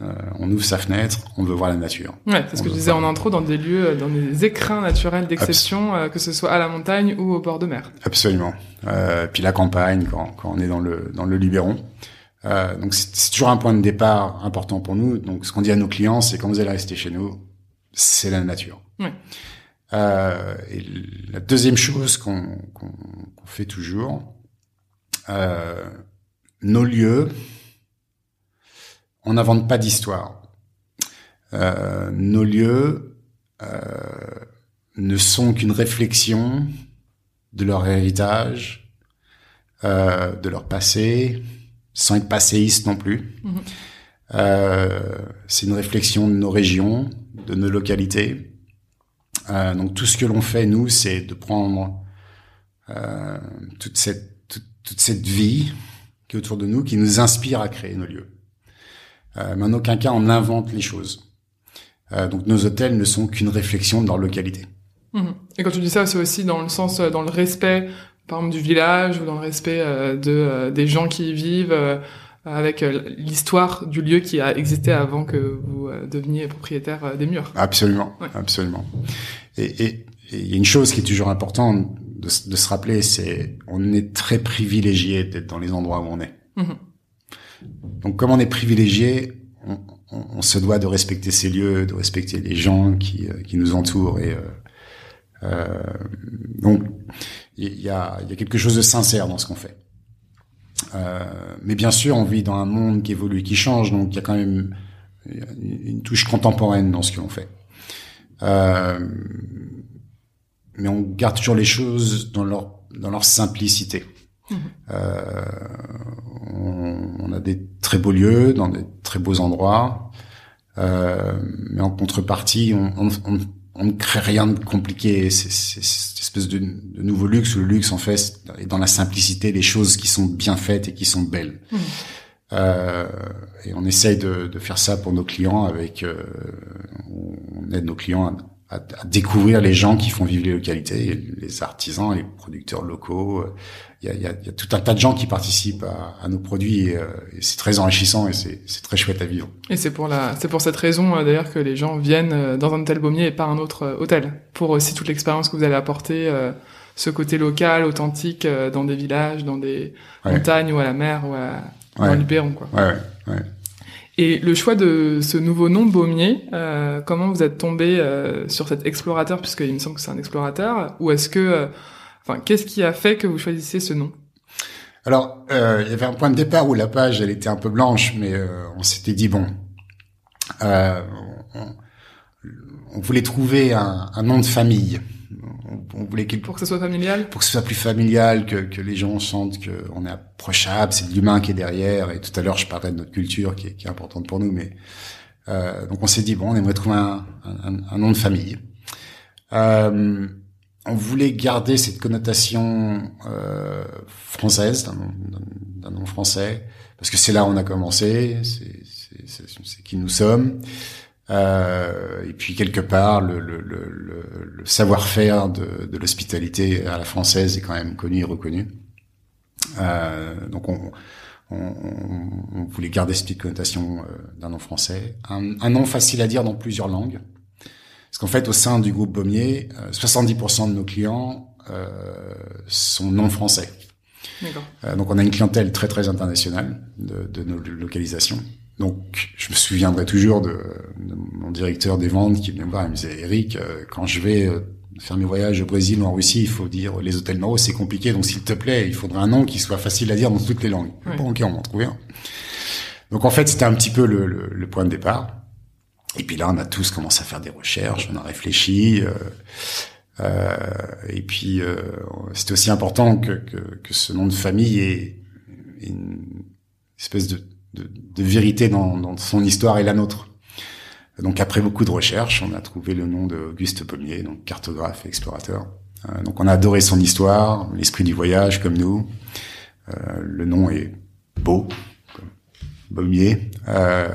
euh, on ouvre sa fenêtre, on veut voir la nature. Ouais, c'est ce que je disais en intro, dans des lieux, euh, dans des écrins naturels d'exception, que ce soit à la montagne ou au bord de mer. Absolument. Euh, puis la campagne, quand, quand on est dans le dans le Luberon. Euh, donc c'est toujours un point de départ important pour nous. Donc ce qu'on dit à nos clients, c'est quand vous allez rester chez nous, c'est la nature. Euh, et la deuxième chose qu'on fait toujours, euh, nos lieux, on n'invente pas d'histoire. Euh, nos lieux ne sont qu'une réflexion de leur héritage, de leur passé, sans être passéiste non plus. Mm-hmm. c'est une réflexion de nos régions, de nos localités. Euh, donc tout ce que l'on fait nous, c'est de prendre euh, toute cette toute, cette vie qui est autour de nous, qui nous inspire à créer nos lieux. Euh, mais en aucun cas on invente les choses. Donc nos hôtels ne sont qu'une réflexion de leur localité. Mmh. Et quand tu dis ça, c'est aussi dans le sens, dans le respect, par exemple, du village ou dans le respect de des gens qui y vivent avec euh, l'histoire du lieu qui a existé avant que vous euh, deveniez propriétaire euh, des murs. Absolument, absolument. Et il y a une chose qui est toujours importante de, de se rappeler, c'est on est très privilégié d'être dans les endroits où on est. Mhm. Donc comme on est privilégié, on, on, on, se doit de respecter ces lieux, de respecter les gens qui, qui nous entourent et euh, donc il y a, y a quelque chose de sincère dans ce qu'on fait. Euh, mais bien sûr, on vit dans un monde qui évolue, qui change, donc il y a quand même une touche contemporaine dans ce qu'on fait. Euh, mais on garde toujours les choses dans leur dans leur simplicité. Mmh. Euh, on, on, a des très beaux lieux, dans des très beaux endroits, euh, mais en contrepartie, on, on, on ne crée rien de compliqué. C'est cette espèce de, de, nouveau luxe où le luxe en fait est dans la simplicité des choses qui sont bien faites et qui sont belles. Mmh. Euh, et on essaye de, de, faire ça pour nos clients avec, euh, on aide nos clients à, à, découvrir les gens qui font vivre les localités, les artisans, les producteurs locaux, il y a, y, a, y a, tout un tas de gens qui participent à, à nos produits et, euh, et c'est très enrichissant et c'est très chouette à vivre. Et c'est pour la, c'est pour cette raison euh, d'ailleurs que les gens viennent euh, dans un hôtel baumier et pas un autre hôtel pour aussi toute l'expérience que vous allez apporter, ce côté local, authentique, dans des villages, dans des montagnes ou à la mer ou à, dans le Luberon, quoi. Ouais, ouais. Et le choix de ce nouveau nom Baumier, euh, comment vous êtes tombé euh, sur cet explorateur, puisqu'il me semble que c'est un explorateur, ou est-ce que Enfin, qu'est-ce qui a fait que vous choisissez ce nom? Alors, euh, il y avait un point de départ où la page, elle était un peu blanche, mais euh, on s'était dit bon, euh, on, on, voulait trouver un, un, nom de famille. On, voulait pour que ce soit familial. Pour que ce soit plus familial, que, que les gens sentent qu'on est approchable, c'est de l'humain qui est derrière. Et tout à l'heure, je parlais de notre culture qui est, qui est importante pour nous, mais euh, donc on s'est dit bon, on aimerait trouver un, un, un nom de famille. Euh, on voulait garder cette connotation euh, française d'un nom, français parce que c'est là où on a commencé, c'est qui nous sommes. Euh, et puis quelque part, le, le, le, le savoir-faire de, de l'hospitalité à la française est quand même connu et reconnu. Euh, donc on, on, on, voulait garder cette connotation euh, d'un nom français, un, un nom facile à dire dans plusieurs langues. Parce qu'en fait, au sein du groupe Baumier, 70% euh, de nos clients euh, sont non français. Euh, donc on a une clientèle très très internationale de, de nos localisations. Donc je me souviendrai toujours de, de, mon directeur des ventes qui venait me voir et me disait Eric, euh, quand je vais euh, faire mes voyages au Brésil ou en Russie, il faut dire les hôtels Noro, c'est compliqué, donc s'il te plaît, il faudrait un nom qui soit facile à dire dans toutes les langues. Bon, ok, on va en trouver un. Donc en fait, c'était un petit peu le, le, le, point de départ. Et puis là, on a tous commencé à faire des recherches, on a réfléchi. Euh, euh, et puis, euh, c'était aussi important que, que, que, ce nom de famille ait une espèce de, de, de vérité dans, dans, son histoire et la nôtre. Donc après beaucoup de recherches, on a trouvé le nom d'Auguste Pommier, donc cartographe et explorateur. Euh, donc on a adoré son histoire, l'esprit du voyage comme nous. Euh, le nom est beau, Baumier. Euh,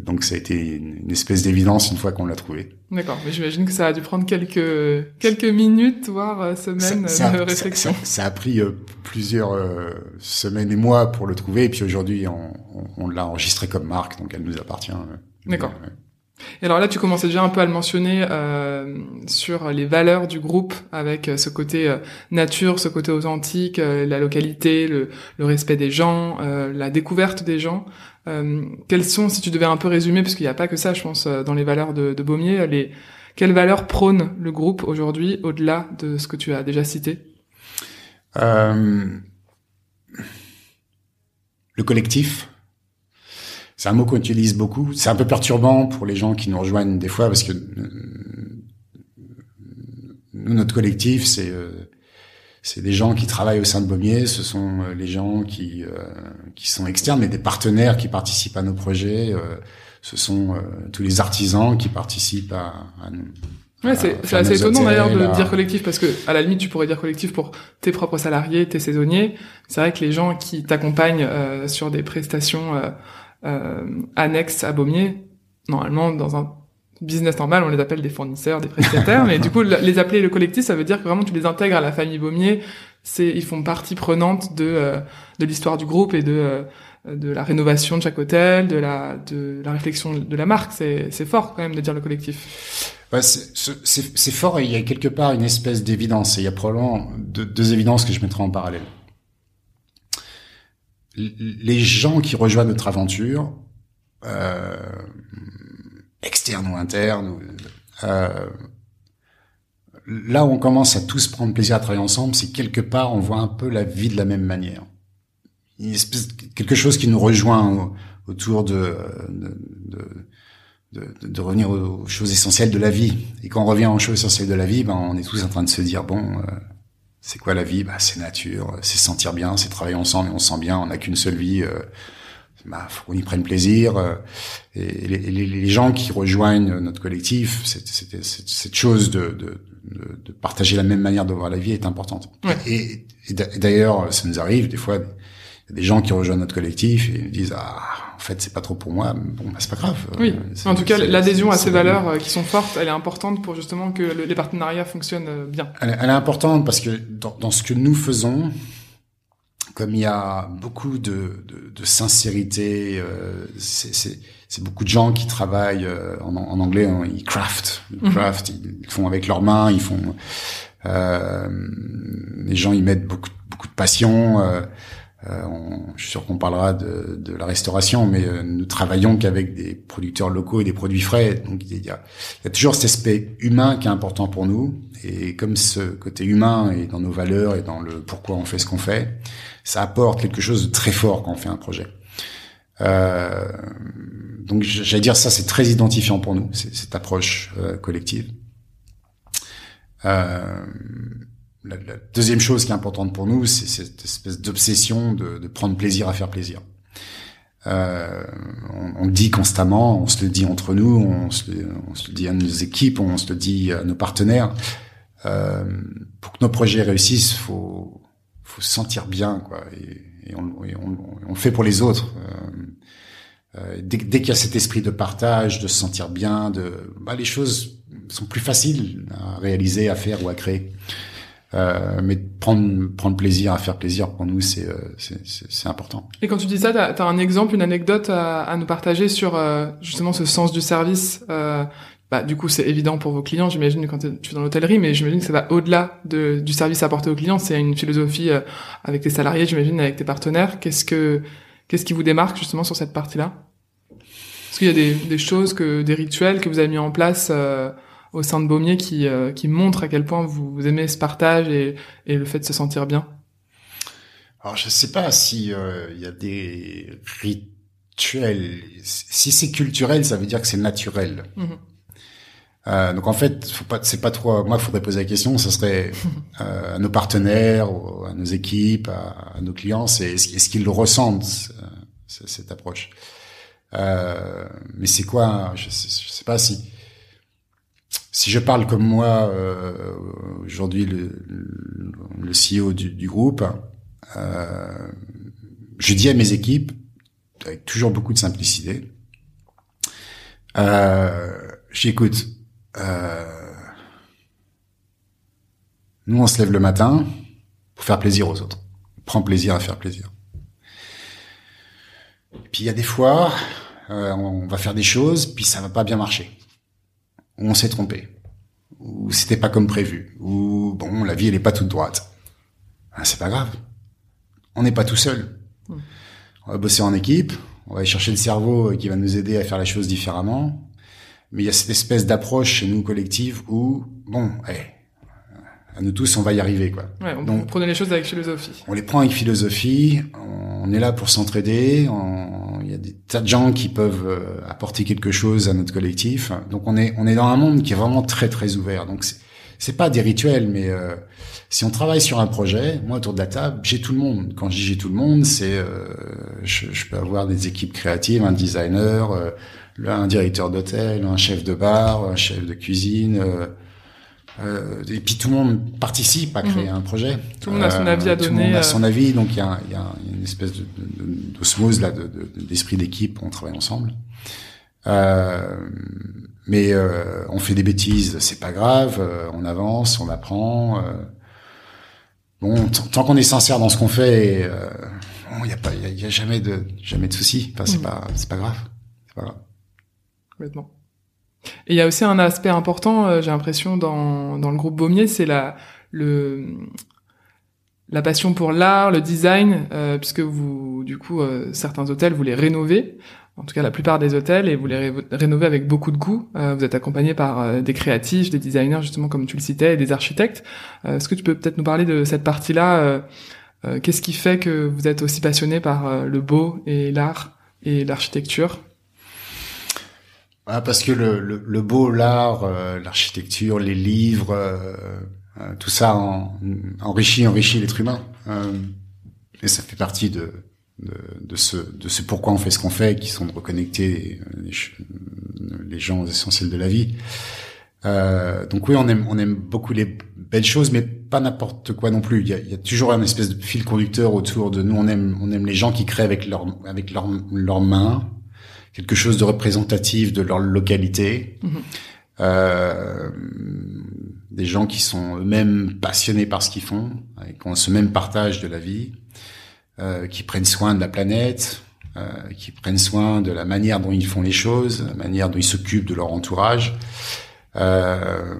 donc ça a été une, espèce d'évidence une fois qu'on l'a trouvé. D'accord, mais j'imagine que ça a dû prendre quelques quelques minutes, voire euh, semaines ça, de réflexion. Ça, ça, a pris euh, plusieurs euh, semaines et mois pour le trouver, et puis aujourd'hui on, on, on l'a enregistré comme marque, donc elle nous appartient. Euh, D'accord. Et alors là, tu commençais déjà un peu à le mentionner euh, sur les valeurs du groupe, avec ce côté euh, nature, ce côté authentique, euh, la localité, le, le, respect des gens, euh, la découverte des gens. Euh, quelles sont, si tu devais un peu résumer, parce qu'il n'y a pas que ça, je pense, dans les valeurs de, de Baumier, les quelles valeurs prône le groupe aujourd'hui, au-delà de ce que tu as déjà cité? Le collectif c'est un mot qu'on utilise beaucoup. C'est un peu perturbant pour les gens qui nous rejoignent des fois parce que euh, nous, notre collectif, c'est euh, c'est des gens qui travaillent au sein de Baumier. Ce sont euh, les gens qui qui sont externes, mais des partenaires qui participent à nos projets. ce sont tous les artisans qui participent à, à nous. Ouais, c'est assez étonnant d'ailleurs de dire collectif parce que à la limite tu pourrais dire collectif pour tes propres salariés, tes saisonniers. C'est vrai que les gens qui t'accompagnent sur des prestations euh, annexes à Baumier. Normalement, dans un business normal, on les appelle des fournisseurs, des prestataires, mais du coup, les appeler le collectif, ça veut dire que vraiment tu les intègres à la famille Baumier. C'est, ils font partie prenante de euh, de l'histoire du groupe et de euh, de la rénovation de chaque hôtel, de la de la réflexion de la marque. C'est c'est fort quand même de dire le collectif. Ouais, c'est fort et il y a quelque part une espèce d'évidence. Il y a probablement deux, deux évidences que je mettrai en parallèle les gens qui rejoignent notre aventure, euh, externes ou internes, euh, là où on commence à tous prendre plaisir à travailler ensemble, c'est quelque part on voit un peu la vie de la même manière. Une espèce, quelque chose qui nous rejoint autour de de, de, de, de, revenir aux choses essentielles de la vie. Et quand on revient aux choses essentielles de la vie, ben on est tous en train de se dire bon. Euh, c'est quoi la vie? Bah, C'est nature, c'est sentir bien, c'est travailler ensemble et on se sent bien, on n'a qu'une seule vie. Euh, bah, faut qu'on y prenne plaisir. Euh, et les, les, les, gens qui rejoignent notre collectif, cette, cette chose de, de, de, partager la même manière de voir la vie est importante. Ouais. Et, et d'ailleurs, ça nous arrive des fois, il y a des gens qui rejoignent notre collectif et disent ah fait c'est pas trop pour moi bon bah, c'est pas grave oui. en tout cas l'adhésion à ces valeurs euh, qui sont fortes elle est importante pour justement que le, les partenariats fonctionnent euh, bien. Elle, elle, est importante parce que dans, dans, ce que nous faisons comme il y a beaucoup de, de, de sincérité euh, c'est beaucoup de gens qui travaillent euh, en, en, anglais hein, ils craft ils, craft, ils, ils font avec leurs mains ils font euh, les gens ils mettent beaucoup beaucoup de passion euh, euh, on, je suis sûr qu'on parlera de, de, la restauration, mais euh, nous travaillons qu'avec des producteurs locaux et des produits frais. Donc il y, a, il y a toujours cet aspect humain qui est important pour nous. Et comme ce côté humain est dans nos valeurs et dans le pourquoi on fait ce qu'on fait, ça apporte quelque chose de très fort quand on fait un projet. Euh, donc j'allais dire ça, c'est très identifiant pour nous, cette approche euh, collective. Euh, la, deuxième chose qui est importante pour nous, c'est cette espèce d'obsession de, prendre plaisir à faire plaisir. Euh, on, le dit constamment, on se le dit entre nous, on se, le, dit à nos équipes, on se le dit à nos partenaires. Euh, pour que nos projets réussissent, faut faut se sentir bien, quoi. Et, on, et on, on, fait pour les autres. Euh, euh dès, dès qu'il y a cet esprit de partage, de se sentir bien, de bah, les choses sont plus faciles à réaliser, à faire ou à créer. Euh, mais prendre prendre plaisir à faire plaisir pour nous c'est euh, c'est important. Et quand tu dis ça, tu as, un exemple, une anecdote à, à nous partager sur euh, justement ce sens du service. Euh, bah, du coup, c'est évident pour vos clients, j'imagine, quand tu es dans l'hôtellerie, mais j'imagine que ça va au-delà de, du service apporté aux clients. C'est une philosophie euh, avec tes salariés, j'imagine, avec tes partenaires. Qu'est-ce que, qu'est-ce qui vous démarque justement sur cette partie-là? Est-ce qu'il y a des, des, choses que, des rituels que vous avez mis en place euh, au sein de Baumier qui, euh, qui montrent à quel point vous, vous aimez ce partage et, et, le fait de se sentir bien Alors, je sais pas si il y a des rituels. Si c'est culturel, ça veut dire que c'est naturel. Mmh. Euh, donc en fait, faut pas, c'est pas trop. Moi, il faudrait poser la question. Ce serait euh, à nos partenaires, à nos équipes, à, nos clients, c'est est-ce qu'ils le ressentent cette approche? Euh, mais c'est quoi? Je sais, je sais pas si si je parle comme moi euh, aujourd'hui le, CEO du, groupe, euh, je dis à mes équipes avec toujours beaucoup de simplicité. Euh, J'écoute euh, nous, on se lève le matin pour faire plaisir aux autres. On prend plaisir à faire plaisir. Puis il y a des fois, on va faire des choses, puis ça va pas bien marcher. On s'est trompé. Ou c'était pas comme prévu. Ou bon, la vie elle est pas toute droite. Ah, c'est pas grave. On n'est pas tout seul. Hmm. On va bosser en équipe. On va aller chercher le cerveau qui va nous aider à faire les choses différemment mais il y a cette espèce d'approche chez nous collective où bon, hey, à nous tous, on va y arriver quoi. Ouais, on Donc, prenez les choses avec philosophie. On les prend avec philosophie. On est là pour s'entraider. Il y a des tas de gens qui peuvent euh, apporter quelque chose à notre collectif. Donc on est on est dans un monde qui est vraiment très très ouvert. Donc c'est pas des rituels, mais euh, si on travaille sur un projet, moi autour de la table, j'ai tout le monde. Quand je dis j'ai tout le monde, c'est euh, je, je, peux avoir des équipes créatives, un designer, euh, un directeur d'hôtel, un chef de bar, un chef de cuisine. Euh, euh, et puis tout le monde participe à créer mhm. un projet. Tout le monde a son avis à donner. Tout le monde a son avis, donc il y a, y a, une espèce de, d'osmose là, d'esprit d'équipe, on travaille ensemble. Euh, mais euh, on fait des bêtises, c'est pas grave, on avance, on apprend. bon, tant qu'on est sincère dans ce qu'on fait, il n'y a pas, il y, a, jamais de, jamais de soucis. Enfin, c'est mhm. pas, c'est pas grave, c'est pas grave. Complètement. Et il y a aussi un aspect important, euh, j'ai l'impression, dans, dans le groupe Baumier, c'est la, le, la passion pour l'art, le design, euh, puisque vous, du coup, euh, certains hôtels, vous les rénovez, en tout cas la plupart des hôtels, et vous les rénovez avec beaucoup de goût. vous êtes accompagné par des créatifs, des designers, justement, comme tu le citais, et des architectes. Est-ce que tu peux peut-être nous parler de cette partie-là Qu'est-ce qui fait que vous êtes aussi passionné par le beau et l'art et l'architecture? Ah, parce que le, le, le beau, l'art, euh, l'architecture, les livres, euh, euh, tout ça en, enrichit, enrichit l'être humain. et ça fait partie de, de, de, ce, de ce pourquoi on fait ce qu'on fait, qui sont de reconnecter les, les, gens essentiels de la vie. donc oui, on aime, on aime beaucoup les belles choses, mais pas n'importe quoi non plus. Il y, a, y a, toujours un espèce de fil conducteur autour de nous. On aime, on aime les gens qui créent avec leur, avec leurs leurs mains, quelque chose de représentatif de leur localité. Mhm. Euh, des gens qui sont eux-mêmes passionnés par ce qu'ils font, et qui ont ce même partage de la vie, euh, qui prennent soin de la planète, euh, qui prennent soin de la manière dont ils font les choses, la manière dont ils s'occupent de leur entourage. Euh,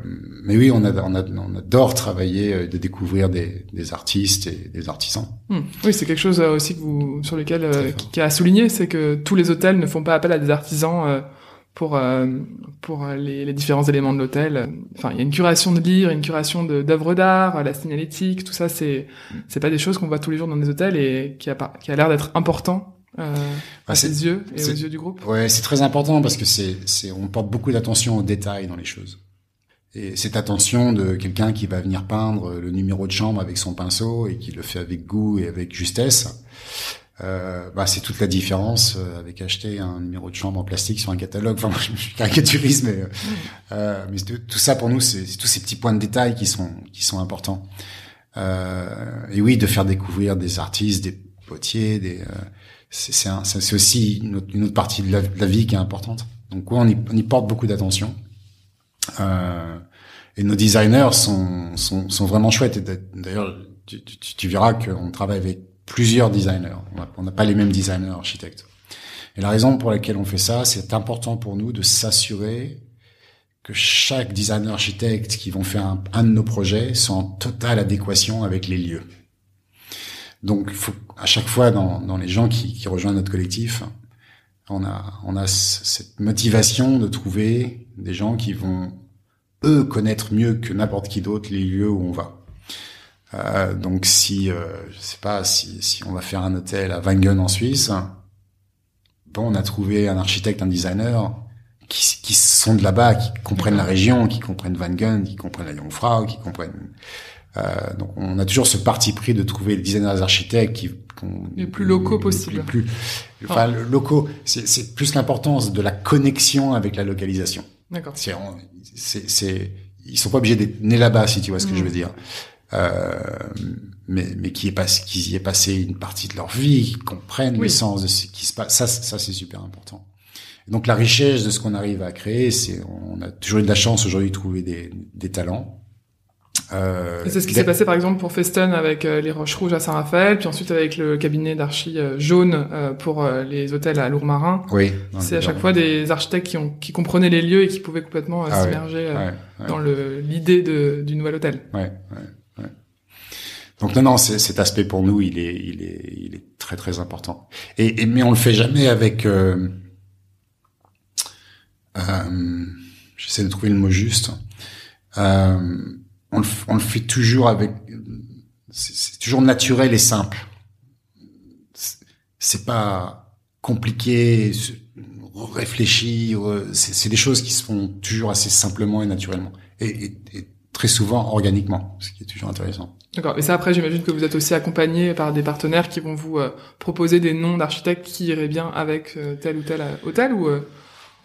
mais oui, on, a, on, a, on, adore travailler, euh, de découvrir des, des, artistes et des artisans. Hmm. Oui, c'est quelque chose euh, aussi que vous, sur lequel euh, qui, a souligné, c'est que tous les hôtels ne font pas appel à des artisans pour pour les, les, différents éléments de l'hôtel. Enfin, il y a une curation de livres, une curation d'œuvres d'art, la signalétique, tout ça, c'est c'est pas des choses qu'on voit tous les jours dans des hôtels et qui a qui a l'air d'être important euh, à ses yeux et aux yeux du groupe Ouais, c'est très important parce que c'est, c'est, on porte beaucoup d'attention aux détails dans les choses. Et cette attention de quelqu'un qui va venir peindre le numéro de chambre avec son pinceau et qui le fait avec goût et avec justesse, euh, bah, c'est toute la différence euh, avec acheter un numéro de chambre en plastique sur un catalogue. Enfin, moi, je suis caricaturiste, mais, euh, mais tout ça pour nous, c'est, c'est tous ces petits points de détail qui sont qui sont importants. Euh, et oui, de faire découvrir des artistes, des potiers, des euh, c'est c'est aussi une autre, une autre, partie de la, de la, vie qui est importante. Donc ouais, on y, on y porte beaucoup d'attention. Euh, et nos designers sont, sont, sont vraiment chouettes. D'ailleurs, tu, tu, tu, verras qu'on travaille avec plusieurs designers. On n'a pas les mêmes designers architectes. Et la raison pour laquelle on fait ça, c'est important pour nous de s'assurer que chaque designer architecte qui vont faire un, un, de nos projets soit en totale adéquation avec les lieux. Donc, faut, à chaque fois, dans, dans les gens qui, qui, rejoignent notre collectif, on a, on a cette motivation de trouver des gens qui vont, eux, connaître mieux que n'importe qui d'autre les lieux où on va. Euh, donc, si, euh, je sais pas, si, si on va faire un hôtel à Wangen en Suisse, bon, on a trouvé un architecte, un designer qui, qui sont de là-bas, qui comprennent la région, qui comprennent Wangen, qui comprennent la Jungfrau, qui comprennent donc on a toujours ce parti pris de trouver des designers architectes qui les plus locaux possibles. Plus, plus, enfin, le locaux, c'est plus l'importance de la connexion avec la localisation. D'accord. C'est, c'est, ils sont pas obligés d'être nés là-bas, si tu vois ce que je veux dire. Euh, mais, mais qui est pas, qui y est passé une partie de leur vie, qui comprennent l'essence de ce qui se passe. Ça, ça c'est super important. donc la richesse de ce qu'on arrive à créer, c'est, on a toujours eu de la chance aujourd'hui de trouver des, des talents euh, c'est ce qui s'est passé par exemple pour Feston avec euh, les Roches Rouges à Saint-Raphaël, puis ensuite avec le cabinet d'archi euh, jaune euh, pour les hôtels à Lourmarin. Oui. C'est à chaque fois des architectes qui, ont, qui comprenaient les lieux et qui pouvaient complètement ah s'immerger dans le l'idée du nouvel hôtel. Ouais. Donc non, non, cet aspect pour nous, il est, il est, il est très très important. Et, et mais on le fait jamais avec. J'essaie de trouver le mot juste. Euh, on le, on le fait toujours avec, c'est toujours naturel et simple. C'est pas compliqué, réfléchir. C'est des choses qui se font toujours assez simplement et naturellement, et, très souvent organiquement, ce qui est toujours intéressant. D'accord. Et ça, après, j'imagine que vous êtes aussi accompagné par des partenaires qui vont vous euh, proposer des noms d'architectes qui iraient bien avec euh, tel ou tel euh, hôtel ou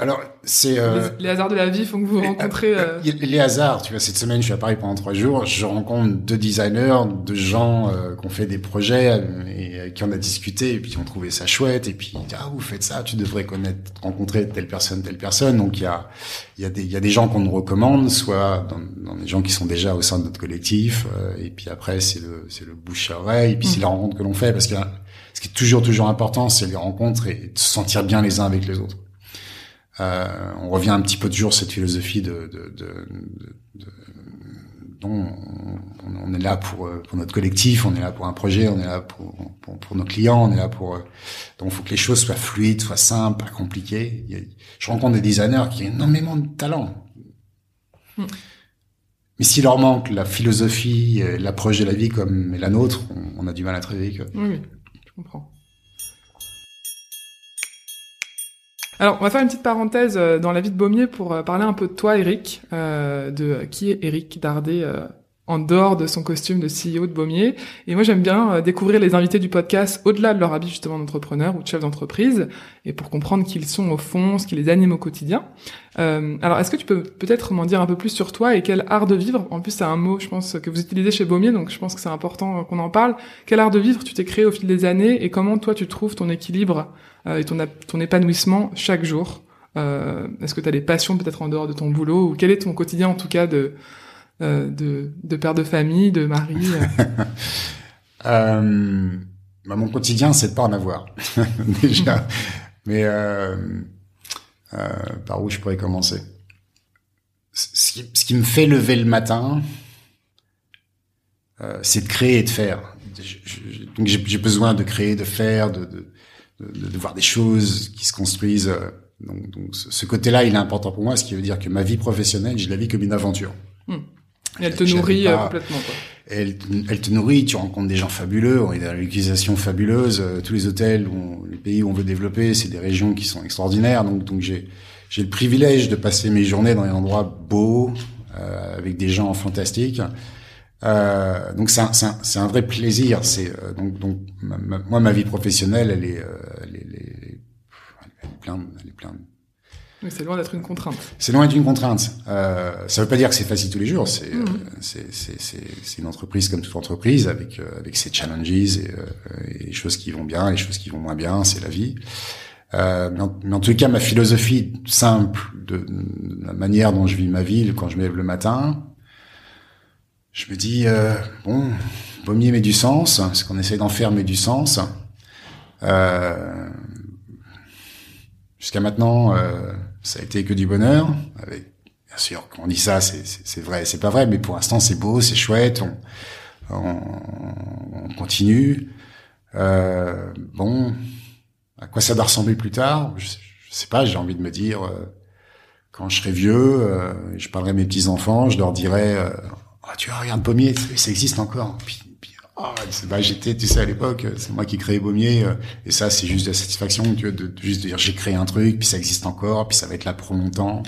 alors, c'est euh, les, hasards de la vie font que vous rencontrez. Euh... Les hasards, tu vois. Cette semaine, je suis à Paris pendant trois jours. Je rencontre deux designers, deux gens euh, qui ont fait des projets euh, et qui en a discuté et puis qui ont trouvé ça chouette. Et puis ah, vous faites ça, tu devrais connaître, rencontrer telle personne, telle personne. Donc il y a, il y a des, il y a des gens qu'on nous recommande, soit dans, dans, des gens qui sont déjà au sein de notre collectif. et puis après, c'est le, c'est le bouche à oreille. Et puis c'est mmh. la rencontre que l'on fait, parce que ce qui est toujours, toujours important, c'est les rencontres et de se sentir bien les uns avec les autres. Euh, on revient un petit peu toujours cette philosophie de, de, de, de dont on, est là pour, pour notre collectif, on est là pour un projet, on est là pour, pour, nos clients, on est là pour... Donc il faut que les choses soient fluides, soient simples, pas compliquées. Je rencontre des designers qui ont énormément de talent. Hmm. Mais s'il leur manque la philosophie, l'approche de la vie comme la nôtre, on, a du mal à travailler. Oui, je comprends. Alors, on va faire une petite parenthèse euh, dans la vie de Baumier pour euh, parler un peu de toi, Eric, euh, de qui est Eric Dardet en dehors de son costume de CEO de Baumier. Et moi, j'aime bien découvrir les invités du podcast au-delà de leur habit justement d'entrepreneur ou de chef d'entreprise, et pour comprendre qui ils sont au fond, ce qui les anime au quotidien. alors, est-ce que tu peux peut-être m'en dire un peu plus sur toi et quel art de vivre? En plus, c'est un mot, je pense, que vous utilisez chez Baumier, donc je pense que c'est important qu'on en parle. Quel art de vivre tu t'es créé au fil des années et comment toi tu trouves ton équilibre euh, et ton, ton épanouissement chaque jour? Euh, Est-ce que tu as des passions peut-être en dehors de ton boulot? Ou quel est ton quotidien en tout cas de euh, de, de, père de famille, de mari euh, bah Mon quotidien, c'est de pas en avoir déjà. Mais euh, euh, par où je pourrais commencer? Ce qui, ce qui, me fait lever le matin, euh, c'est de créer et de faire. donc j'ai besoin de créer, de faire, de, de, de, de, voir des choses qui se construisent. Euh, donc, donc ce côté-là, il est important pour moi, ce qui veut dire que ma vie professionnelle, je la vis comme une aventure. Hmm. Et elle te nourrit euh, complètement. Quoi. Elle, elle, te nourrit, tu rencontres des gens fabuleux, on est dans l'utilisation fabuleuse. Euh, tous les hôtels, où les pays où on veut développer, c'est des régions qui sont extraordinaires. Donc, donc j'ai j'ai le privilège de passer mes journées dans des endroits beaux, euh, avec des gens fantastiques. Euh, donc c'est un, un, un, vrai plaisir. C'est euh, donc, donc moi ma vie professionnelle, elle est, euh, elle est, elle est, elle est pleine, elle est pleine. Mais c'est loin d'être une contrainte. C'est loin d'être une contrainte. Euh, ça veut pas dire que c'est facile tous les jours. C'est mmh. c'est une entreprise comme toute entreprise avec avec ses challenges et, et, les choses qui vont bien, les choses qui vont moins bien. C'est la vie. Euh, mais, en, mais, en, tout cas, ma philosophie simple de, de, la manière dont je vis ma vie quand je me lève le matin, je me dis euh, bon, Pommier met du sens, ce qu'on essaie d'en faire met du sens. Euh, Jusqu'à maintenant, euh, ça a été que du bonheur, avec bien sûr, quand on dit ça, c'est vrai, c'est pas vrai, mais pour l'instant, c'est beau, c'est chouette, on, on, on continue. Euh, bon, à quoi ça doit ressembler plus tard? Je, sais pas, j'ai envie de me dire, euh, quand je serai vieux, euh, je parlerai à mes petits-enfants, je leur dirai, oh, tu vois, regarde Pommier, ça existe encore. Oh, bah, j'étais, tu sais, à l'époque, c'est moi qui créais Baumier, et ça, c'est juste de la satisfaction, tu vois, de, de juste dire, j'ai créé un truc, puis ça existe encore, puis ça va être là pour longtemps.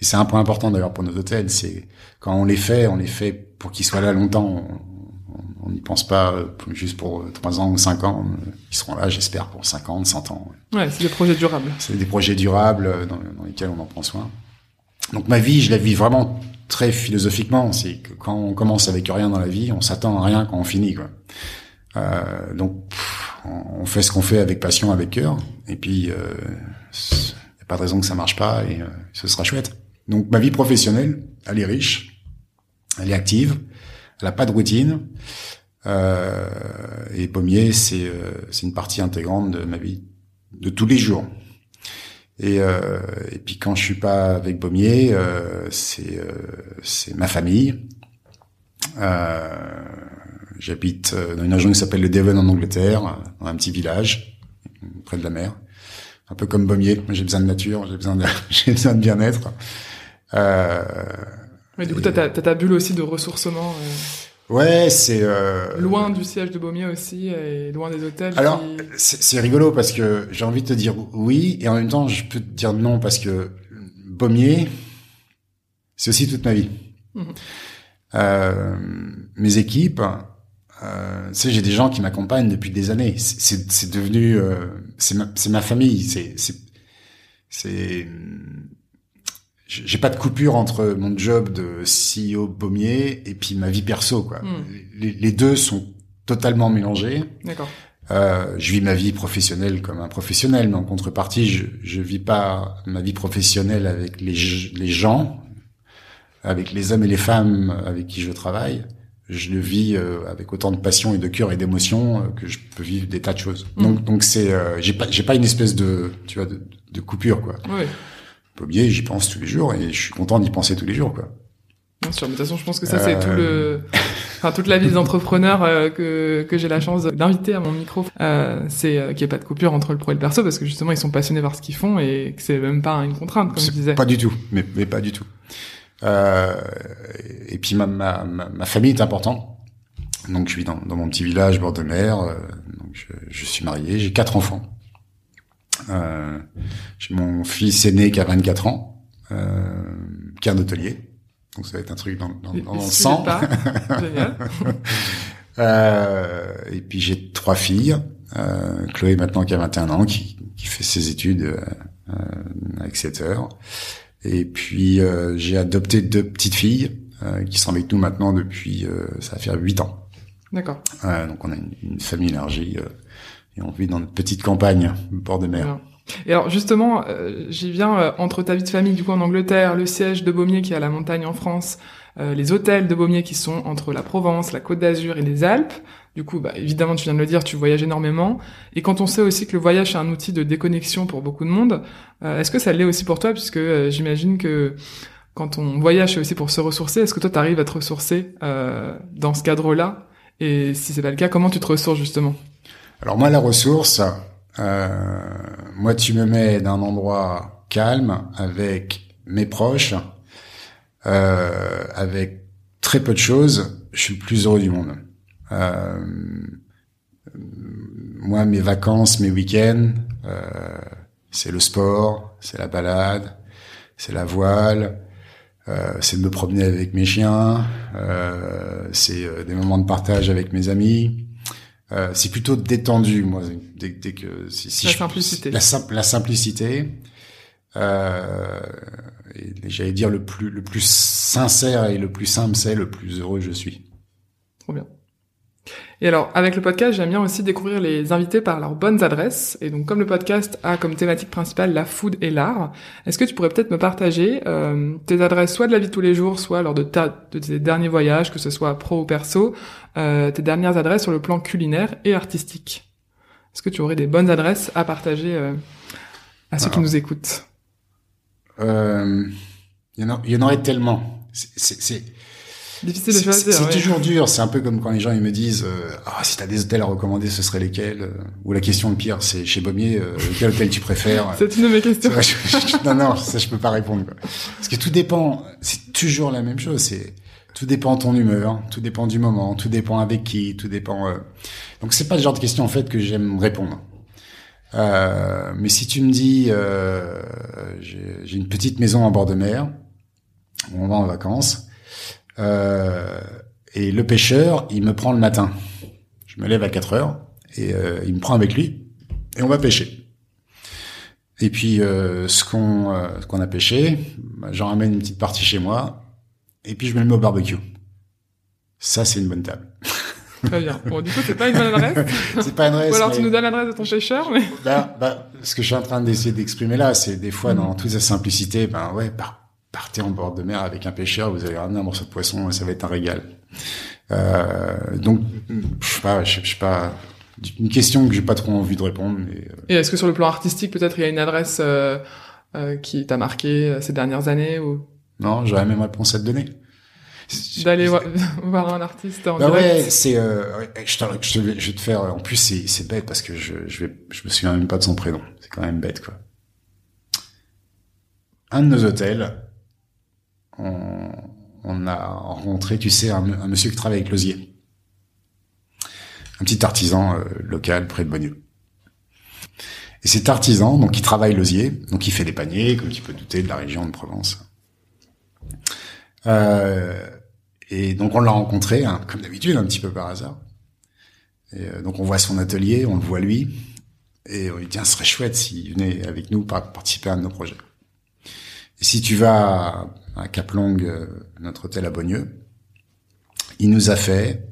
Et c'est un point important d'ailleurs pour nos hôtels, c'est quand on les fait, on les fait pour qu'ils soient là longtemps on n'y pense pas euh, juste pour 3 ans ou 5 ans. Ils seront là, j'espère, pour 50, 100 ans. Ouais, c'est des projets durables. C'est des projets durables euh, dans, dans, lesquels on en prend soin. Donc ma vie, je la vis vraiment très philosophiquement. C'est que quand on commence avec rien dans la vie, on s'attend à rien quand on finit. Quoi. Euh, donc on fait ce qu'on fait avec passion, avec cœur. Et puis, il euh, a pas de raison que ça marche pas et euh, ce sera chouette. Donc ma vie professionnelle, elle est riche, elle est active, elle a pas de routine. Euh, et Pommier, euh, c'est une partie intégrante de ma vie de tous les jours. Et, euh, et puis quand je suis pas avec Pommier, euh, c'est euh, c'est ma famille. J'habite dans une région qui s'appelle le Devon en Angleterre, dans un petit village près de la mer, un peu comme Pommier. J'ai besoin de nature, j'ai besoin de j'ai besoin de bien-être. Euh, Mais du coup, t'as ta bulle aussi de ressourcement. Ouais, c'est euh... loin du siège de Baumier aussi et loin des hôtels. Alors qui... c'est rigolo parce que j'ai envie de te dire oui et en même temps je peux te dire non parce que Baumier c'est aussi toute ma vie. Mmh. Euh, mes équipes, euh, tu sais, j'ai des gens qui m'accompagnent depuis des années. C'est devenu, euh, c'est ma, ma famille. C'est c'est j'ai pas de coupure entre mon job de CEO Baumier et puis ma vie perso quoi. Mm. Les, les, deux sont totalement mélangés. D'accord. Euh, je vis ma vie professionnelle comme un professionnel, mais en contrepartie, je je vis pas ma vie professionnelle avec les les gens, avec les hommes et les femmes avec qui je travaille. Je le vis euh, avec autant de passion et de cœur et d'émotion euh, que je peux vivre des tas de choses. Mm. Donc donc c'est euh, j'ai pas j'ai pas une espèce de tu vois de, de coupure quoi. Oui. Pommier, j'y pense tous les jours et je suis content d'y penser tous les jours, quoi. Bien sûr, mais de toute façon, je pense que ça, c'est tout le, enfin, toute la vie des entrepreneurs euh, que, que j'ai la chance d'inviter à mon micro. Euh, c'est euh, qu'il n'y ait pas de coupure entre le pro et le perso parce que justement, ils sont passionnés par ce qu'ils font et que c'est même pas une contrainte, comme je disais. Pas du tout, mais, mais pas du tout. Euh, et puis ma, ma, ma, famille est importante. Donc je vis dans, dans mon petit village bord de mer. Euh, donc je, je suis marié, j'ai quatre enfants. Euh, j'ai mon fils aîné qui a 24 ans, euh, qui est un hôtelier. Donc ça va être un truc dans, dans, dans le sang. euh, et puis j'ai trois filles. Euh, Chloé maintenant qui a 21 ans, qui, qui fait ses études euh, à Exeter. Et puis euh, j'ai adopté deux petites filles euh, qui sont avec nous maintenant depuis, ça va faire 8 ans. D'accord. donc on a une, une famille élargie et on vit dans notre petite campagne, bord de mer. Et alors justement, euh, j'y viens euh, entre ta vie de famille du coup en Angleterre, le siège de Baumier qui est à la montagne en France, euh, les hôtels de Baumier qui sont entre la Provence, la Côte d'Azur et les Alpes. Du coup, bah, évidemment, tu viens de le dire, tu voyages énormément. Et quand on sait aussi que le voyage est un outil de déconnexion pour beaucoup de monde, euh, est-ce que ça l'est aussi pour toi? Puisque j'imagine que quand on voyage, c'est aussi pour se ressourcer. Est-ce que toi, tu arrives à te ressourcer dans ce cadre-là? Et si c'est pas le cas, comment tu te ressources justement? Alors moi, la ressource, euh, moi, tu me mets dans un endroit calme avec mes proches, euh, avec très peu de choses, je suis le plus heureux du monde. Euh, moi, mes vacances, mes week-ends, c'est le sport, c'est la balade, c'est la voile, c'est de me promener avec mes chiens, c'est des moments de partage avec mes amis. Euh, c'est plutôt détendu, moi, dès, dès que si, si la, je, simplicité. la, la simplicité. Euh, j'allais dire le plus le plus sincère et le plus simple, c'est le plus heureux je suis. Trop bien. Et alors, avec le podcast, j'aime bien aussi découvrir les invités par leurs bonnes adresses. Et donc, comme le podcast a comme thématique principale la food et l'art, est-ce que tu pourrais peut-être me partager euh, tes adresses, soit de la vie de tous les jours, soit lors de, ta, de tes derniers voyages, que ce soit pro ou perso, euh, tes dernières adresses sur le plan culinaire et artistique? Est-ce que tu aurais des bonnes adresses à partager euh, à ceux alors, qui nous écoutent? Euh, Il y en, a, il y en aurait tellement. C'est difficile de choisir. C'est toujours dur. C'est un peu comme quand les gens ils me disent euh, ah si t'as des hôtels à recommander, ce serait lesquels Ou la question le pire, c'est chez Baumier, euh, quel hôtel tu préfères C'est une de mes questions. non non, ça je peux pas répondre. Quoi. Parce que tout dépend. C'est toujours la même chose. C'est tout dépend de ton humeur, tout dépend du moment, tout dépend avec qui, tout dépend. Euh... Donc c'est pas le genre de question en fait que j'aime répondre. Euh, mais si tu me dis, euh, j'ai une petite maison en bord de mer, on va en vacances, euh, et le pêcheur, il me prend le matin. Je me lève à 4 heures et euh, il me prend avec lui et on va pêcher. Et puis euh, ce qu'on euh, qu'on a pêché, bah, j'en ramène une petite partie chez moi et puis je me le mets au barbecue. Ça c'est une bonne table. Très bien. Bon, du coup, c'est pas une bonne adresse. c'est pas une adresse. Ou alors tu nous donnes l'adresse de ton pêcheur, mais. Bah, bah, ce que je suis en train d'essayer d'exprimer là, c'est des fois, dans mm. toute sa simplicité, ben ouais, par, partez en bord de mer avec un pêcheur, vous allez ramener un morceau de poisson et ça va être un régal. Euh, donc, je sais pas, je sais pas, une question que j'ai pas trop envie de répondre. Mais, euh. Et est-ce que sur le plan artistique, peut-être, il y a une adresse euh, euh qui t'a marqué euh, ces dernières années ou? Non, j'aurais même réponse à te donner d'aller voir un artiste en bah ouais c'est euh, je, je, je, vais te faire en plus c'est c'est bête parce que je je vais je me souviens même pas de son prénom c'est quand même bête quoi un de nos hôtels on, a rencontré tu sais un, monsieur qui travaille avec l'osier un petit artisan euh, local près de Bonnieux et cet artisan donc il travaille l'osier donc il fait des paniers comme tu peux douter de la région de Provence euh, et donc on l'a rencontré, hein, comme d'habitude, un petit peu par hasard. Et euh, donc on voit son atelier, on le voit lui, et on lui dit, ce serait chouette s'il venait avec nous participer à un de nos projets. Si tu vas à Caplong, euh, notre hôtel à Bonnieux, il nous a fait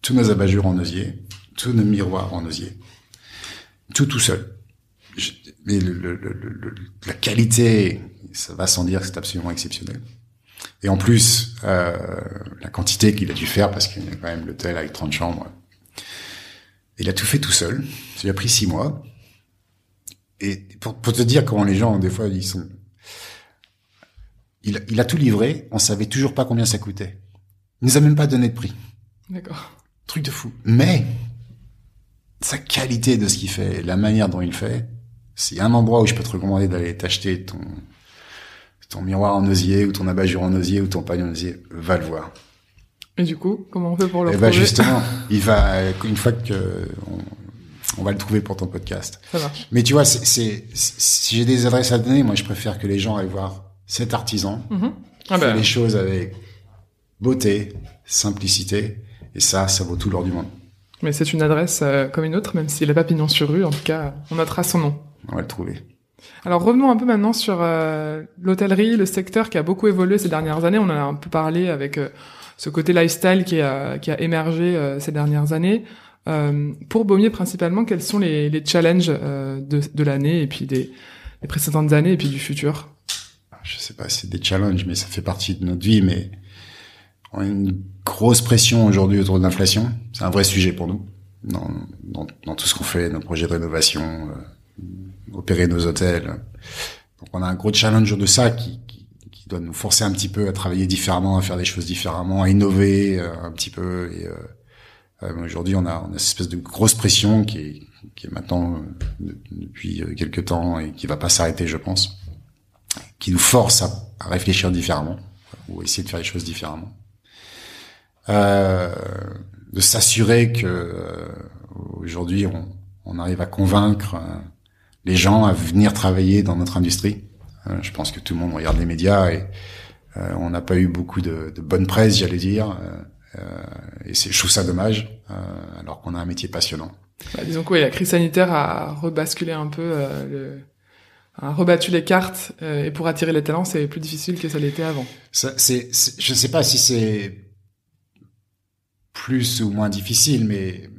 tous nos abat-jours en osier, tous nos miroirs en osier, tout tout seul. Mais la qualité, ça va sans dire que c'est absolument exceptionnel. Et en plus, euh, la quantité qu'il a dû faire, parce qu'il y a quand même l'hôtel avec 30 chambres, il a tout fait tout seul. Ça lui a pris six mois. Et pour, pour, te dire comment les gens, des fois, ils sont... Il, il, a tout livré, on savait toujours pas combien ça coûtait. Il nous a même pas donné de prix. D'accord. Truc de fou. Mais, sa qualité de ce qu'il fait, la manière dont il fait, c'est un endroit où je peux te recommander d'aller t'acheter ton, ton miroir en osier ou ton abat-jour en osier ou ton panier en osier, va le voir. Et du coup, comment on fait pour le eh ben justement, il va une fois que on, on, va le trouver pour ton podcast. Ça marche. Mais tu vois, c'est si j'ai des adresses à donner, moi je préfère que les gens aillent voir cet artisan, mm ah fait ben. les choses avec beauté, simplicité, et ça, ça vaut tout l'or du monde. Mais c'est une adresse euh, comme une autre, même s'il n'a pas pignon sur rue, en tout cas, on notera son nom. On va le trouver. Alors revenons un peu maintenant sur euh, l'hôtellerie, le secteur qui a beaucoup évolué ces dernières années. On en a un peu parlé avec euh, ce côté lifestyle qui a, qui a émergé ces dernières années. pour Baumier principalement, quels sont les, les challenges de, de l'année et puis des, des, précédentes années et puis du futur? Je sais pas c'est des challenges, mais ça fait partie de notre vie. Mais on a une grosse pression aujourd'hui autour de l'inflation. C'est un vrai sujet pour nous dans, dans, dans tout ce qu'on fait, nos projets de rénovation opérer nos hôtels. Donc on a un gros challenge de ça qui, qui, qui, doit nous forcer un petit peu à travailler différemment, à faire des choses différemment, à innover euh, un petit peu. Et euh, euh, aujourd'hui, on a, on a cette espèce de grosse pression qui est, qui est maintenant depuis quelques temps et qui va pas s'arrêter, je pense, qui nous force à, à, réfléchir différemment ou essayer de faire les choses différemment. de s'assurer que aujourd'hui on, on, arrive à convaincre les gens à venir travailler dans notre industrie. Euh, je pense que tout le monde regarde les médias et euh, on n'a pas eu beaucoup de, de bonne presse, j'allais dire. Euh, et c'est, je trouve ça dommage, alors qu'on a un métier passionnant. Bah, disons que oui, la crise sanitaire a rebasculé un peu, le, rebattu les cartes, et pour attirer les talents, c'est plus difficile que ça l'était avant. Ça, c'est, je ne sais pas si c'est plus ou moins difficile, mais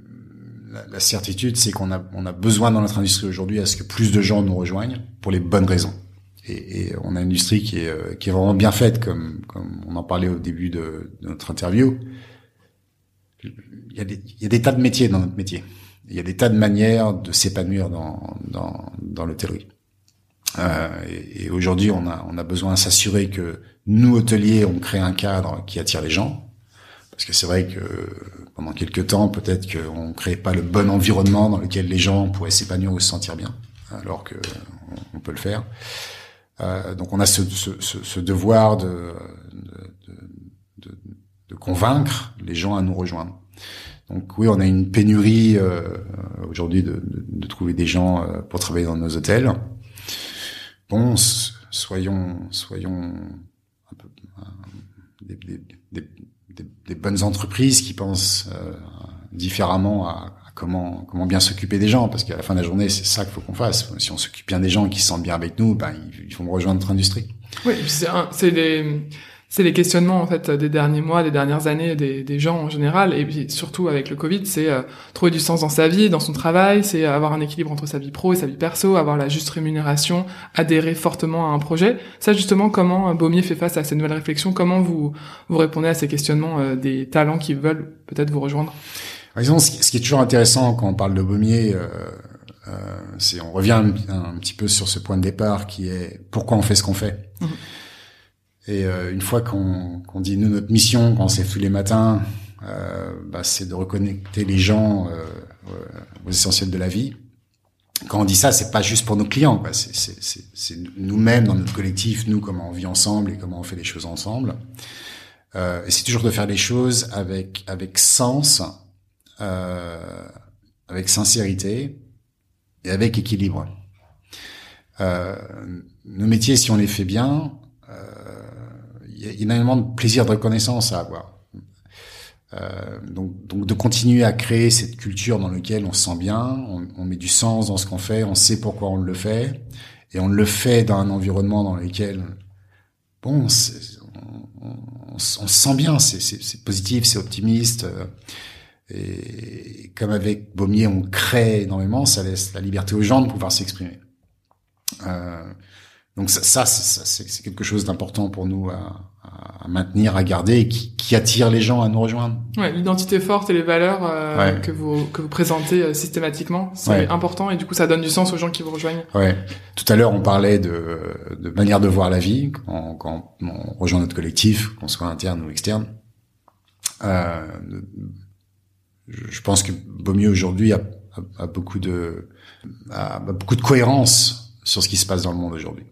la, certitude, c'est qu'on a, on a besoin dans notre industrie aujourd'hui à ce que plus de gens nous rejoignent pour les bonnes raisons. Et, et on a une industrie qui est, euh, qui est vraiment bien faite, comme, comme on en parlait au début de, de notre interview. Il y, a des, il y a des tas de métiers dans notre métier. Il y a des tas de manières de s'épanouir dans, dans, dans l'hôtellerie. Euh, et, et aujourd'hui, on a, on a besoin de s'assurer que nous, hôteliers, on crée un cadre qui attire les gens. Parce que c'est vrai que pendant quelques temps, peut-être qu'on ne crée pas le bon environnement dans lequel les gens pourraient s'épanouir ou se sentir bien, alors que on peut le faire. Euh, donc on a ce, ce, ce devoir de, de, de, de, convaincre les gens à nous rejoindre. Donc oui, on a une pénurie euh, aujourd'hui de, trouver des gens euh, pour travailler dans nos hôtels. Bon, soyons, soyons euh, des, des, des, des, bonnes entreprises qui pensent euh, différemment à, comment comment bien s'occuper des gens parce qu'à la fin de la journée c'est ça qu'il faut qu'on fasse. Si on s'occupe bien des gens qui se sentent bien avec nous ben ils, vont rejoindre notre industrie. Oui c'est des c'est les questionnements en fait des derniers mois, des dernières années des, des gens en général, et puis surtout avec le Covid, c'est euh, trouver du sens dans sa vie, dans son travail, c'est avoir un équilibre entre sa vie pro et sa vie perso, avoir la juste rémunération, adhérer fortement à un projet. Ça justement, comment euh, Baumier fait face à ces nouvelles réflexions? Comment vous vous répondez à ces questionnements euh, des talents qui veulent peut-être vous rejoindre? Par exemple, ce qui est toujours intéressant quand on parle de Baumier. Euh... Euh, c'est on revient un, un, petit peu sur ce point de départ qui est pourquoi on fait ce qu'on fait. Mmh. Et euh, une fois qu'on dit nous notre mission quand se tous les matins, euh, bah, c'est de reconnecter les gens euh, aux essentiels de la vie. Quand on dit ça, c'est pas juste pour nos clients, c'est nous-mêmes dans notre collectif, nous comment on vit ensemble et comment on fait les choses ensemble. Euh, et c'est toujours de faire les choses avec avec sens, euh, avec sincérité et avec équilibre. Euh, nos métiers, si on les fait bien, il y a énormément de plaisir de reconnaissance à avoir. Euh, donc, donc de continuer à créer cette culture dans laquelle on se sent bien, on, met du sens dans ce qu'on fait, on sait pourquoi on le fait, et on le fait dans un environnement dans lequel, bon, on, on, on, se sent bien, c'est positif, c'est optimiste. Euh, et comme avec Baumier, on crée énormément, ça laisse la liberté aux gens de pouvoir s'exprimer. Euh, donc ça, ça c'est quelque chose d'important pour nous à, à, maintenir, à garder, et qui, qui, attire les gens à nous rejoindre. Ouais, l'identité forte et les valeurs euh, que vous que vous présentez euh, systématiquement, c'est ouais. important et du coup ça donne du sens aux gens qui vous rejoignent. Ouais. Tout à l'heure on parlait de, de manière de voir la vie quand, quand on rejoint notre collectif, qu'on soit interne ou externe. Euh, je pense que mieux aujourd'hui a, a, a, beaucoup de a beaucoup de cohérence sur ce qui se passe dans le monde aujourd'hui.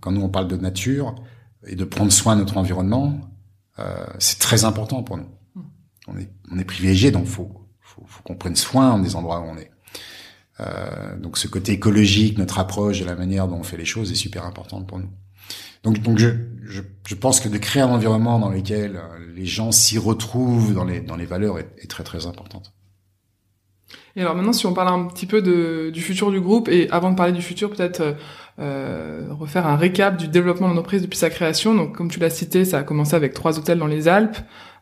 Quand nous on parle de nature, et de prendre soin de notre environnement, euh, c'est très important pour nous. On est, on est privilégié, donc faut, faut, faut qu'on prenne soin des endroits où on est. Euh, donc ce côté écologique, notre approche et la manière dont on fait les choses est super importante pour nous. Donc, donc je, je, je pense que de créer un environnement dans lequel euh, les gens s'y retrouvent dans les, dans les valeurs est, est très très importante. Et alors maintenant, si on parle un petit peu de, du futur du groupe, et avant de parler du futur, peut-être euh, refaire un récap du développement de l'entreprise depuis sa création. Donc, comme tu l'as cité, ça a commencé avec trois hôtels dans les Alpes,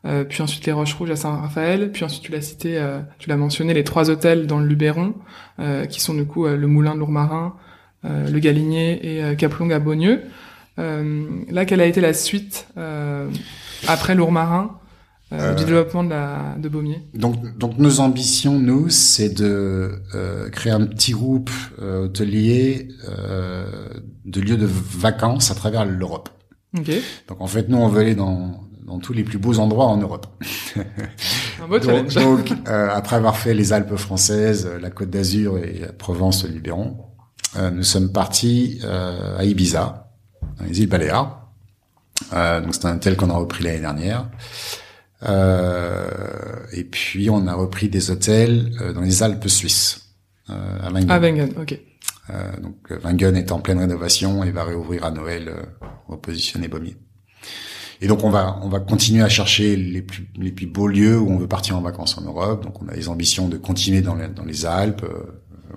euh, puis ensuite les Roches Rouges à Saint-Raphaël, puis ensuite tu l'as cité, euh, tu l'as mentionné, les trois hôtels dans le Luberon, euh, qui sont du coup euh, le Moulin de Lourmarin, le Galinier et Caplong à Beaunieu. là, quelle a été la suite après Lourmarin? Euh, du développement de, la, de Baumier donc, donc nos ambitions, nous, c'est de euh, créer un petit groupe euh, hôtelier euh, de lieux de vacances à travers l'Europe. Okay. Donc en fait, nous, on veut aller dans, dans tous les plus beaux endroits en Europe. un beau donc, donc euh, après avoir fait les Alpes françaises, la Côte d'Azur et la Provence, le Luberon, euh, nous sommes partis à Ibiza, dans les îles Baléares. donc c'est un hôtel qu'on a repris l'année dernière. Euh, et puis on a repris des hôtels euh, dans les Alpes suisses, euh, à Wengen. À Wengen, ok. Euh, donc Wengen est en pleine rénovation et va réouvrir à Noël, repositionner Baumier. Et donc on va on va continuer à chercher les plus les plus beaux lieux où on veut partir en vacances en Europe. Donc on a les ambitions de continuer dans les dans les Alpes,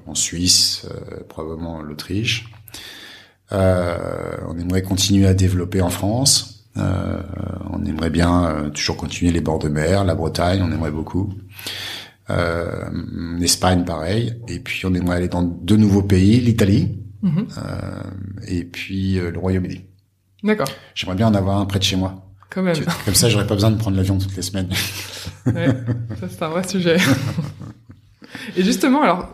en Suisse, probablement l'Autriche. on aimerait continuer à développer en France. Euh, on aimerait bien euh, toujours continuer les bords de mer, la Bretagne, on aimerait beaucoup. Euh, L'Espagne, pareil. Et puis on aimerait aller dans deux nouveaux pays, l'Italie mm-hmm. euh, et puis euh, le Royaume-Uni. D'accord. J'aimerais bien en avoir un près de chez moi. Quand même. Comme ça, j'aurais pas besoin de prendre l'avion toutes les semaines. ouais, ça c'est un vrai sujet. et justement, alors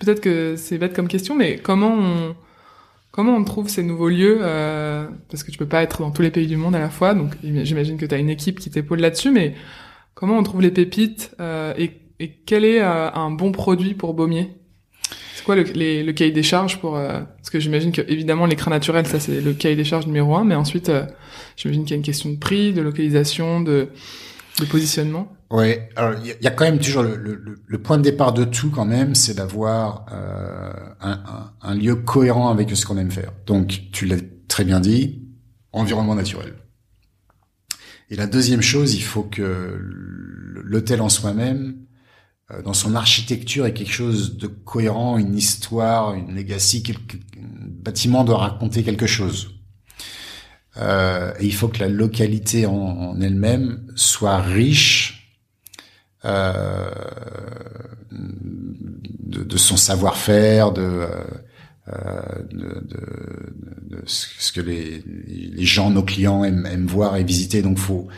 peut-être que c'est bête comme question, mais comment on Comment on trouve ces nouveaux lieux euh, Parce que tu peux pas être dans tous les pays du monde à la fois, donc j'imagine que tu as une équipe qui t'épaule là-dessus, mais comment on trouve les pépites euh, et, quel est euh, un bon produit pour baumier? C'est quoi le, les, le, cahier des charges pour euh, Parce que j'imagine que évidemment l'écran naturel, ça c'est le cahier des charges numéro un, mais ensuite euh, j'imagine qu'il y a une question de prix, de localisation, de positionnement. Oui, alors il y, a quand même toujours le, le, le, point de départ de tout quand même, c'est d'avoir euh, un, un, un, lieu cohérent avec ce qu'on aime faire. Donc tu l'as très bien dit, environnement naturel. Et la deuxième chose, il faut que l'hôtel en soi-même, euh, dans son architecture, ait quelque chose de cohérent, une histoire, une legacy, quelque, un bâtiment doit raconter quelque chose. Euh, et il faut que la localité en, en elle-même soit riche euh, de, de, son savoir-faire, de, euh, de, de, ce que les, les gens, nos clients aiment, aiment voir et visiter. Donc, faut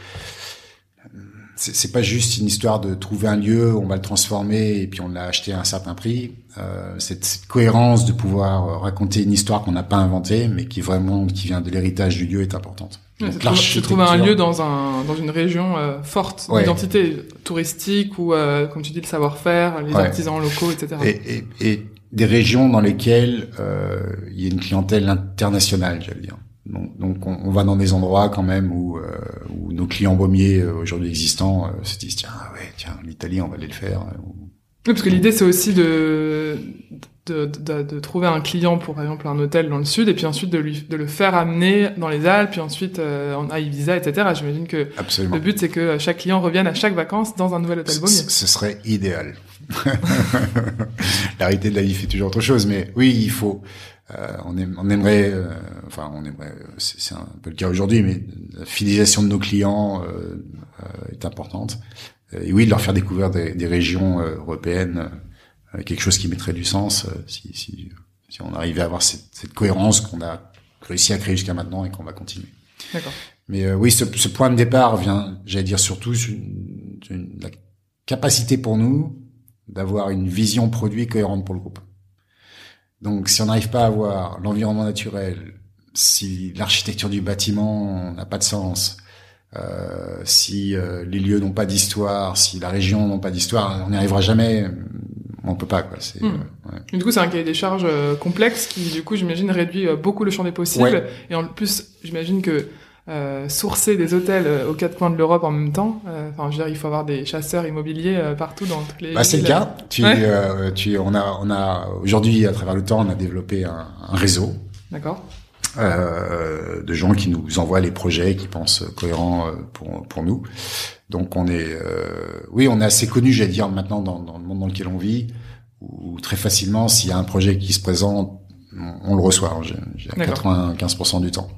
c'est pas juste une histoire de trouver un lieu, on va le transformer et puis on l'a acheté à un certain prix. Euh, cette, cette, cohérence de pouvoir raconter une histoire qu'on n'a pas inventée, mais qui vraiment qui vient de l'héritage du lieu est importante. Ouais, tu trouves un lieu dans un dans une région euh, forte ouais. d'identité touristique ou euh, comme tu dis le savoir-faire, les ouais. artisans locaux, etc. Et, et, et, des régions dans lesquelles euh, il y a une clientèle internationale, j'allais dire. Donc, donc on, on, va dans des endroits quand même où, euh, où nos clients baumiers euh, aujourd'hui existants euh, se disent tiens ouais tiens l'Italie on va aller le faire. Oui, parce que l'idée c'est aussi de de, de, de, trouver un client pour par exemple un hôtel dans le sud et puis ensuite de lui de le faire amener dans les Alpes puis ensuite euh, à Ibiza etc. J'imagine que Absolument. le but c'est que chaque client revienne à chaque vacances dans un nouvel hôtel baumier. Ce serait idéal. la réalité de la vie fait toujours autre chose mais oui il faut euh, on, aime, on, aimerait, euh, enfin on aimerait, c'est un peu le cas aujourd'hui, mais la fidélisation de nos clients euh, euh est importante. Et oui, de leur faire découvrir des, des régions euh, européennes, quelque chose qui mettrait du sens si, si, si, on arrivait à avoir cette, cette cohérence qu'on a réussi à créer jusqu'à maintenant et qu'on va continuer. D'accord. Mais oui, ce, ce, point de départ vient, j'allais dire surtout, une, une, la capacité pour nous d'avoir une vision produit cohérente pour le groupe. Donc, si on n'arrive pas à avoir l'environnement naturel, si l'architecture du bâtiment n'a pas de sens, euh, si euh, les lieux n'ont pas d'histoire, si la région n'a pas d'histoire, on n'y arrivera jamais. On peut pas quoi. Hmm. Euh, ouais. Du coup, c'est un cahier des charges euh, complexe qui, du coup, j'imagine réduit euh, beaucoup le champ des possibles. Ouais. Et en plus, j'imagine que euh, sourcer des hôtels aux quatre coins de l'Europe en même temps. Enfin, je veux dire, il faut avoir des chasseurs immobiliers partout dans toutes les. Bah, c'est le cas. Tu, ouais. euh, tu, on a, on a aujourd'hui à travers le temps, on a développé un, un réseau. D'accord. Euh, de gens qui nous envoient les projets, qui pensent cohérents pour pour nous. Donc on est, euh, oui, on est assez connu, j'allais dire maintenant dans, dans, le monde dans lequel on vit, où très facilement, s'il y a un projet qui se présente, on, on le reçoit. J'ai 95% du temps.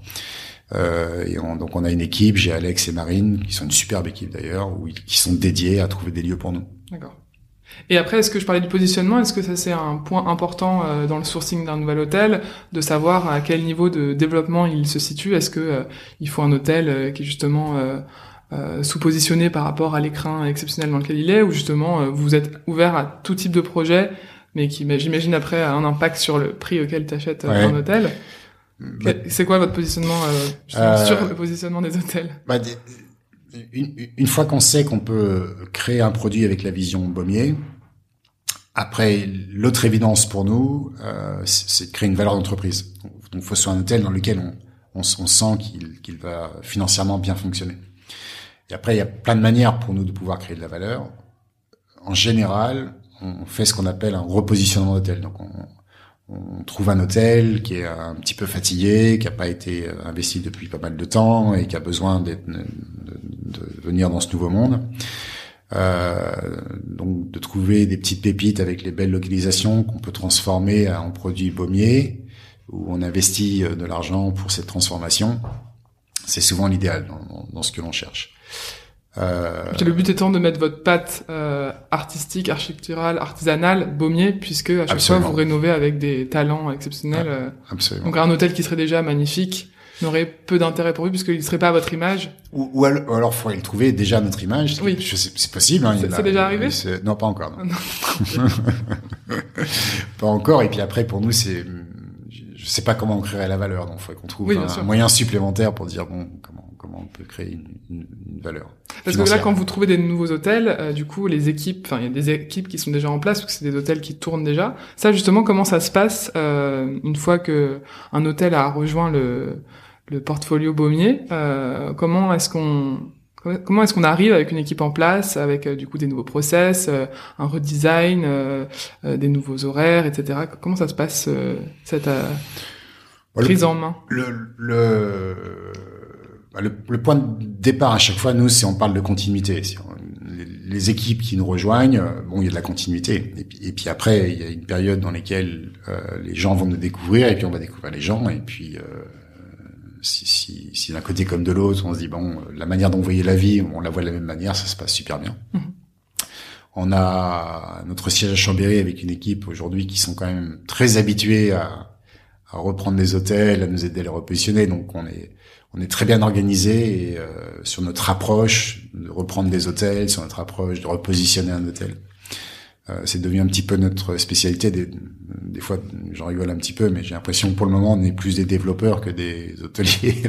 Euh, et on, donc on a une équipe, j'ai Alex et Marine, qui sont une superbe équipe d'ailleurs, qui sont dédiés à trouver des lieux pour nous. D'accord. Et après, est-ce que je parlais du positionnement? Est-ce que ça c'est un point important euh, dans le sourcing d'un nouvel hôtel, de savoir à quel niveau de développement il se situe? Est-ce que euh, il faut un hôtel euh, qui est justement euh, sous-positionné par rapport à l'écran exceptionnel dans lequel il est, ou justement vous êtes ouvert à tout type de projet, mais qui, j'imagine après, a un impact sur le prix auquel tu achètes ouais. un hôtel. Bah, C'est quoi votre positionnement euh, sur le positionnement des hôtels? bah, une, fois qu'on sait qu'on peut créer un produit avec la vision Baumier, après, l'autre évidence pour nous, euh, c'est de créer une valeur d'entreprise. Donc, il faut soit un hôtel dans lequel on, on, on sent qu'il qu va financièrement bien fonctionner. Et après, il y a plein de manières pour nous de pouvoir créer de la valeur. En général, on fait ce qu'on appelle un repositionnement d'hôtel. On trouve un hôtel qui est un petit peu fatigué, qui n'a pas été investi depuis pas mal de temps et qui a besoin de, venir dans ce nouveau monde. Euh, donc de trouver des petites pépites avec les belles localisations qu'on peut transformer en produits baumiers, où on investit de l'argent pour cette transformation. C'est souvent l'idéal dans, ce que l'on cherche. Euh... Le but étant de mettre votre patte euh, artistique, architecturale, artisanale, baumier, puisque à chaque Absolument. fois vous rénovez avec des talents exceptionnels. Euh. Absolument. Donc un hôtel qui serait déjà magnifique n'aurait peu d'intérêt pour lui puisqu'il ne serait pas à votre image. Ou, ou alors, alors faudrait le trouver déjà à notre image. Oui. C'est possible. Hein, c'est déjà arrivé Non, pas encore. Non. pas encore. Et puis après, pour nous, c'est, je sais pas comment on créerait la valeur, donc il faudrait qu'on trouve un, moyen supplémentaire pour dire bon comment comment on peut créer une, une, une valeur. Parce que là, quand vous trouvez des nouveaux hôtels, euh, du coup, les équipes, enfin, il y a des équipes qui sont déjà en place parce que c'est des hôtels qui tournent déjà. Ça, justement, comment ça se passe euh, une fois que un hôtel a rejoint le le portfolio Baumier euh, Comment est-ce qu'on Comment est-ce qu'on arrive avec une équipe en place, avec euh, du coup des nouveaux process, euh, un redesign, euh, des nouveaux horaires, etc. Comment ça se passe cette prise en main? le, le, le, le, point de départ à chaque fois, nous, c'est on parle de continuité. les, équipes qui nous rejoignent, bon, il y a de la continuité. Et puis, et puis après, il y a une période dans laquelle les gens vont nous découvrir, et puis on va découvrir les gens, et puis si, si, si d'un côté comme de l'autre, on se dit bon, la manière dont vous voyez la vie, on la voit de la même manière, ça se passe super bien. Mhm. On a notre siège à Chambéry avec une équipe aujourd'hui qui sont quand même très habitués à, à, reprendre des hôtels, à nous aider à les repositionner. Donc on est on est très bien organisé et, euh, sur notre approche de reprendre des hôtels, sur notre approche de repositionner un hôtel. Euh, c'est devenu un petit peu notre spécialité. Des, des fois, j'en rigole un petit peu, mais j'ai l'impression pour le moment, on est plus des développeurs que des hôteliers.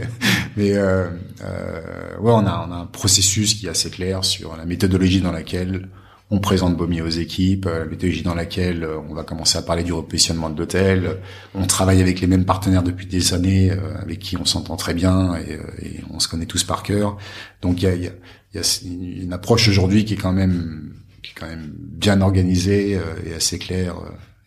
mais euh, euh, ouais, on a, on a un processus qui est assez clair sur la méthodologie dans laquelle on présente Baumier aux équipes, la méthodologie dans laquelle on va commencer à parler du repositionnement de l'hôtel. On travaille avec les mêmes partenaires depuis des années, avec qui on s'entend très bien et, et, on se connaît tous par cœur. Donc il y a, y, a, y a une approche aujourd'hui qui est quand même qui est quand même bien organisé euh, et assez clair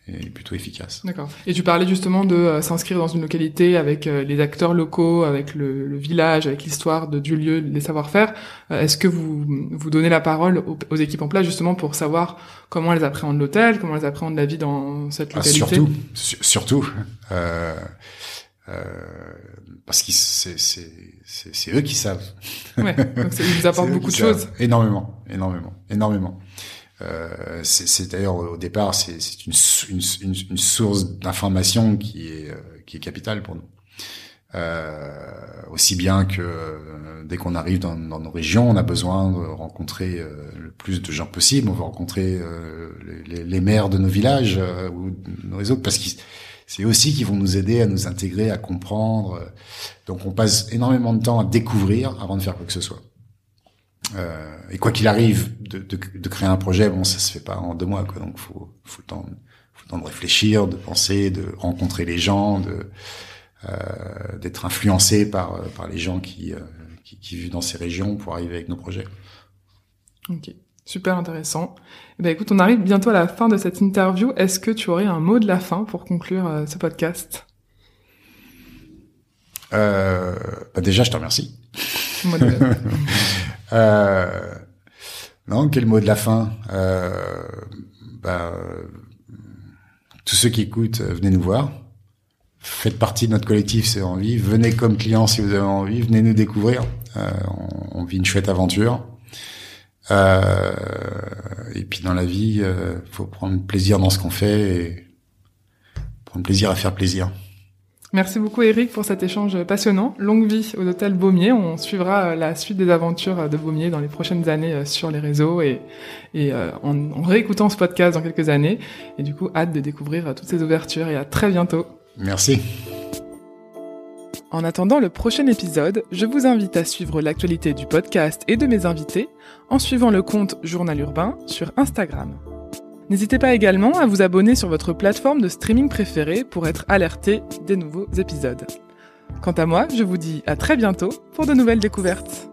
euh, et plutôt efficace. D'accord. Et tu parlais justement de euh, s'inscrire dans une localité avec les acteurs locaux, avec le, le village, avec l'histoire de, du lieu, les savoir-faire. Est-ce que vous vous donnez la parole aux, équipes en place justement pour savoir comment elles appréhendent l'hôtel, comment elles appréhendent la vie dans cette ah, localité? Surtout, surtout. Euh, euh, parce que c'est c'est eux qui savent. Ouais, donc ça, ils vous apportent beaucoup de choses. Énormément, énormément, énormément. Euh, c'est d'ailleurs au départ c'est une, une, une, source d'information qui est euh, qui est capitale pour nous. Euh, aussi bien que euh, dès qu'on arrive dans, dans, nos régions, on a besoin de rencontrer euh, le plus de gens possible. On veut rencontrer les, les, maires de nos villages ou de nos réseaux parce qu'ils c'est aussi qui vont nous aider à nous intégrer, à comprendre. Donc on passe énormément de temps à découvrir avant de faire quoi que ce soit. Euh, et quoi qu'il arrive, de, de, de, créer un projet, bon, ça se fait pas en deux mois, quoi. Donc faut, faut le temps, faut le temps de réfléchir, de penser, de rencontrer les gens, de euh, d'être influencé par par les gens qui, euh, qui, qui vivent dans ces régions pour arriver avec nos projets. Ok. Super intéressant. Eh ben, écoute, on arrive bientôt à la fin de cette interview. Est-ce que tu aurais un mot de la fin pour conclure euh, ce podcast? Euh, bah Déjà, je te remercie. euh, non, quel mot de la fin euh, bah, Tous ceux qui écoutent, euh, venez nous voir. Faites partie de notre collectif c'est envie. Venez comme client si vous avez envie. Venez nous découvrir. on, on vit une chouette aventure. Euh, et puis dans la vie, euh, faut prendre plaisir dans ce qu'on fait et prendre plaisir à faire plaisir. Merci beaucoup Eric pour cet échange passionnant. Longue vie au hôtel Baumier. On suivra euh, la suite des aventures de Baumier dans les prochaines années euh, sur les réseaux et, et en, en, réécoutant ce podcast dans quelques années. Et du coup, hâte de découvrir toutes ces ouvertures et à très bientôt. Merci. En attendant le prochain épisode, je vous invite à suivre l'actualité du podcast et de mes invités en suivant le compte Journal Urbain sur Instagram. N'hésitez pas également à vous abonner sur votre plateforme de streaming préférée pour être alerté des nouveaux épisodes. Quant à moi, je vous dis à très bientôt pour de nouvelles découvertes.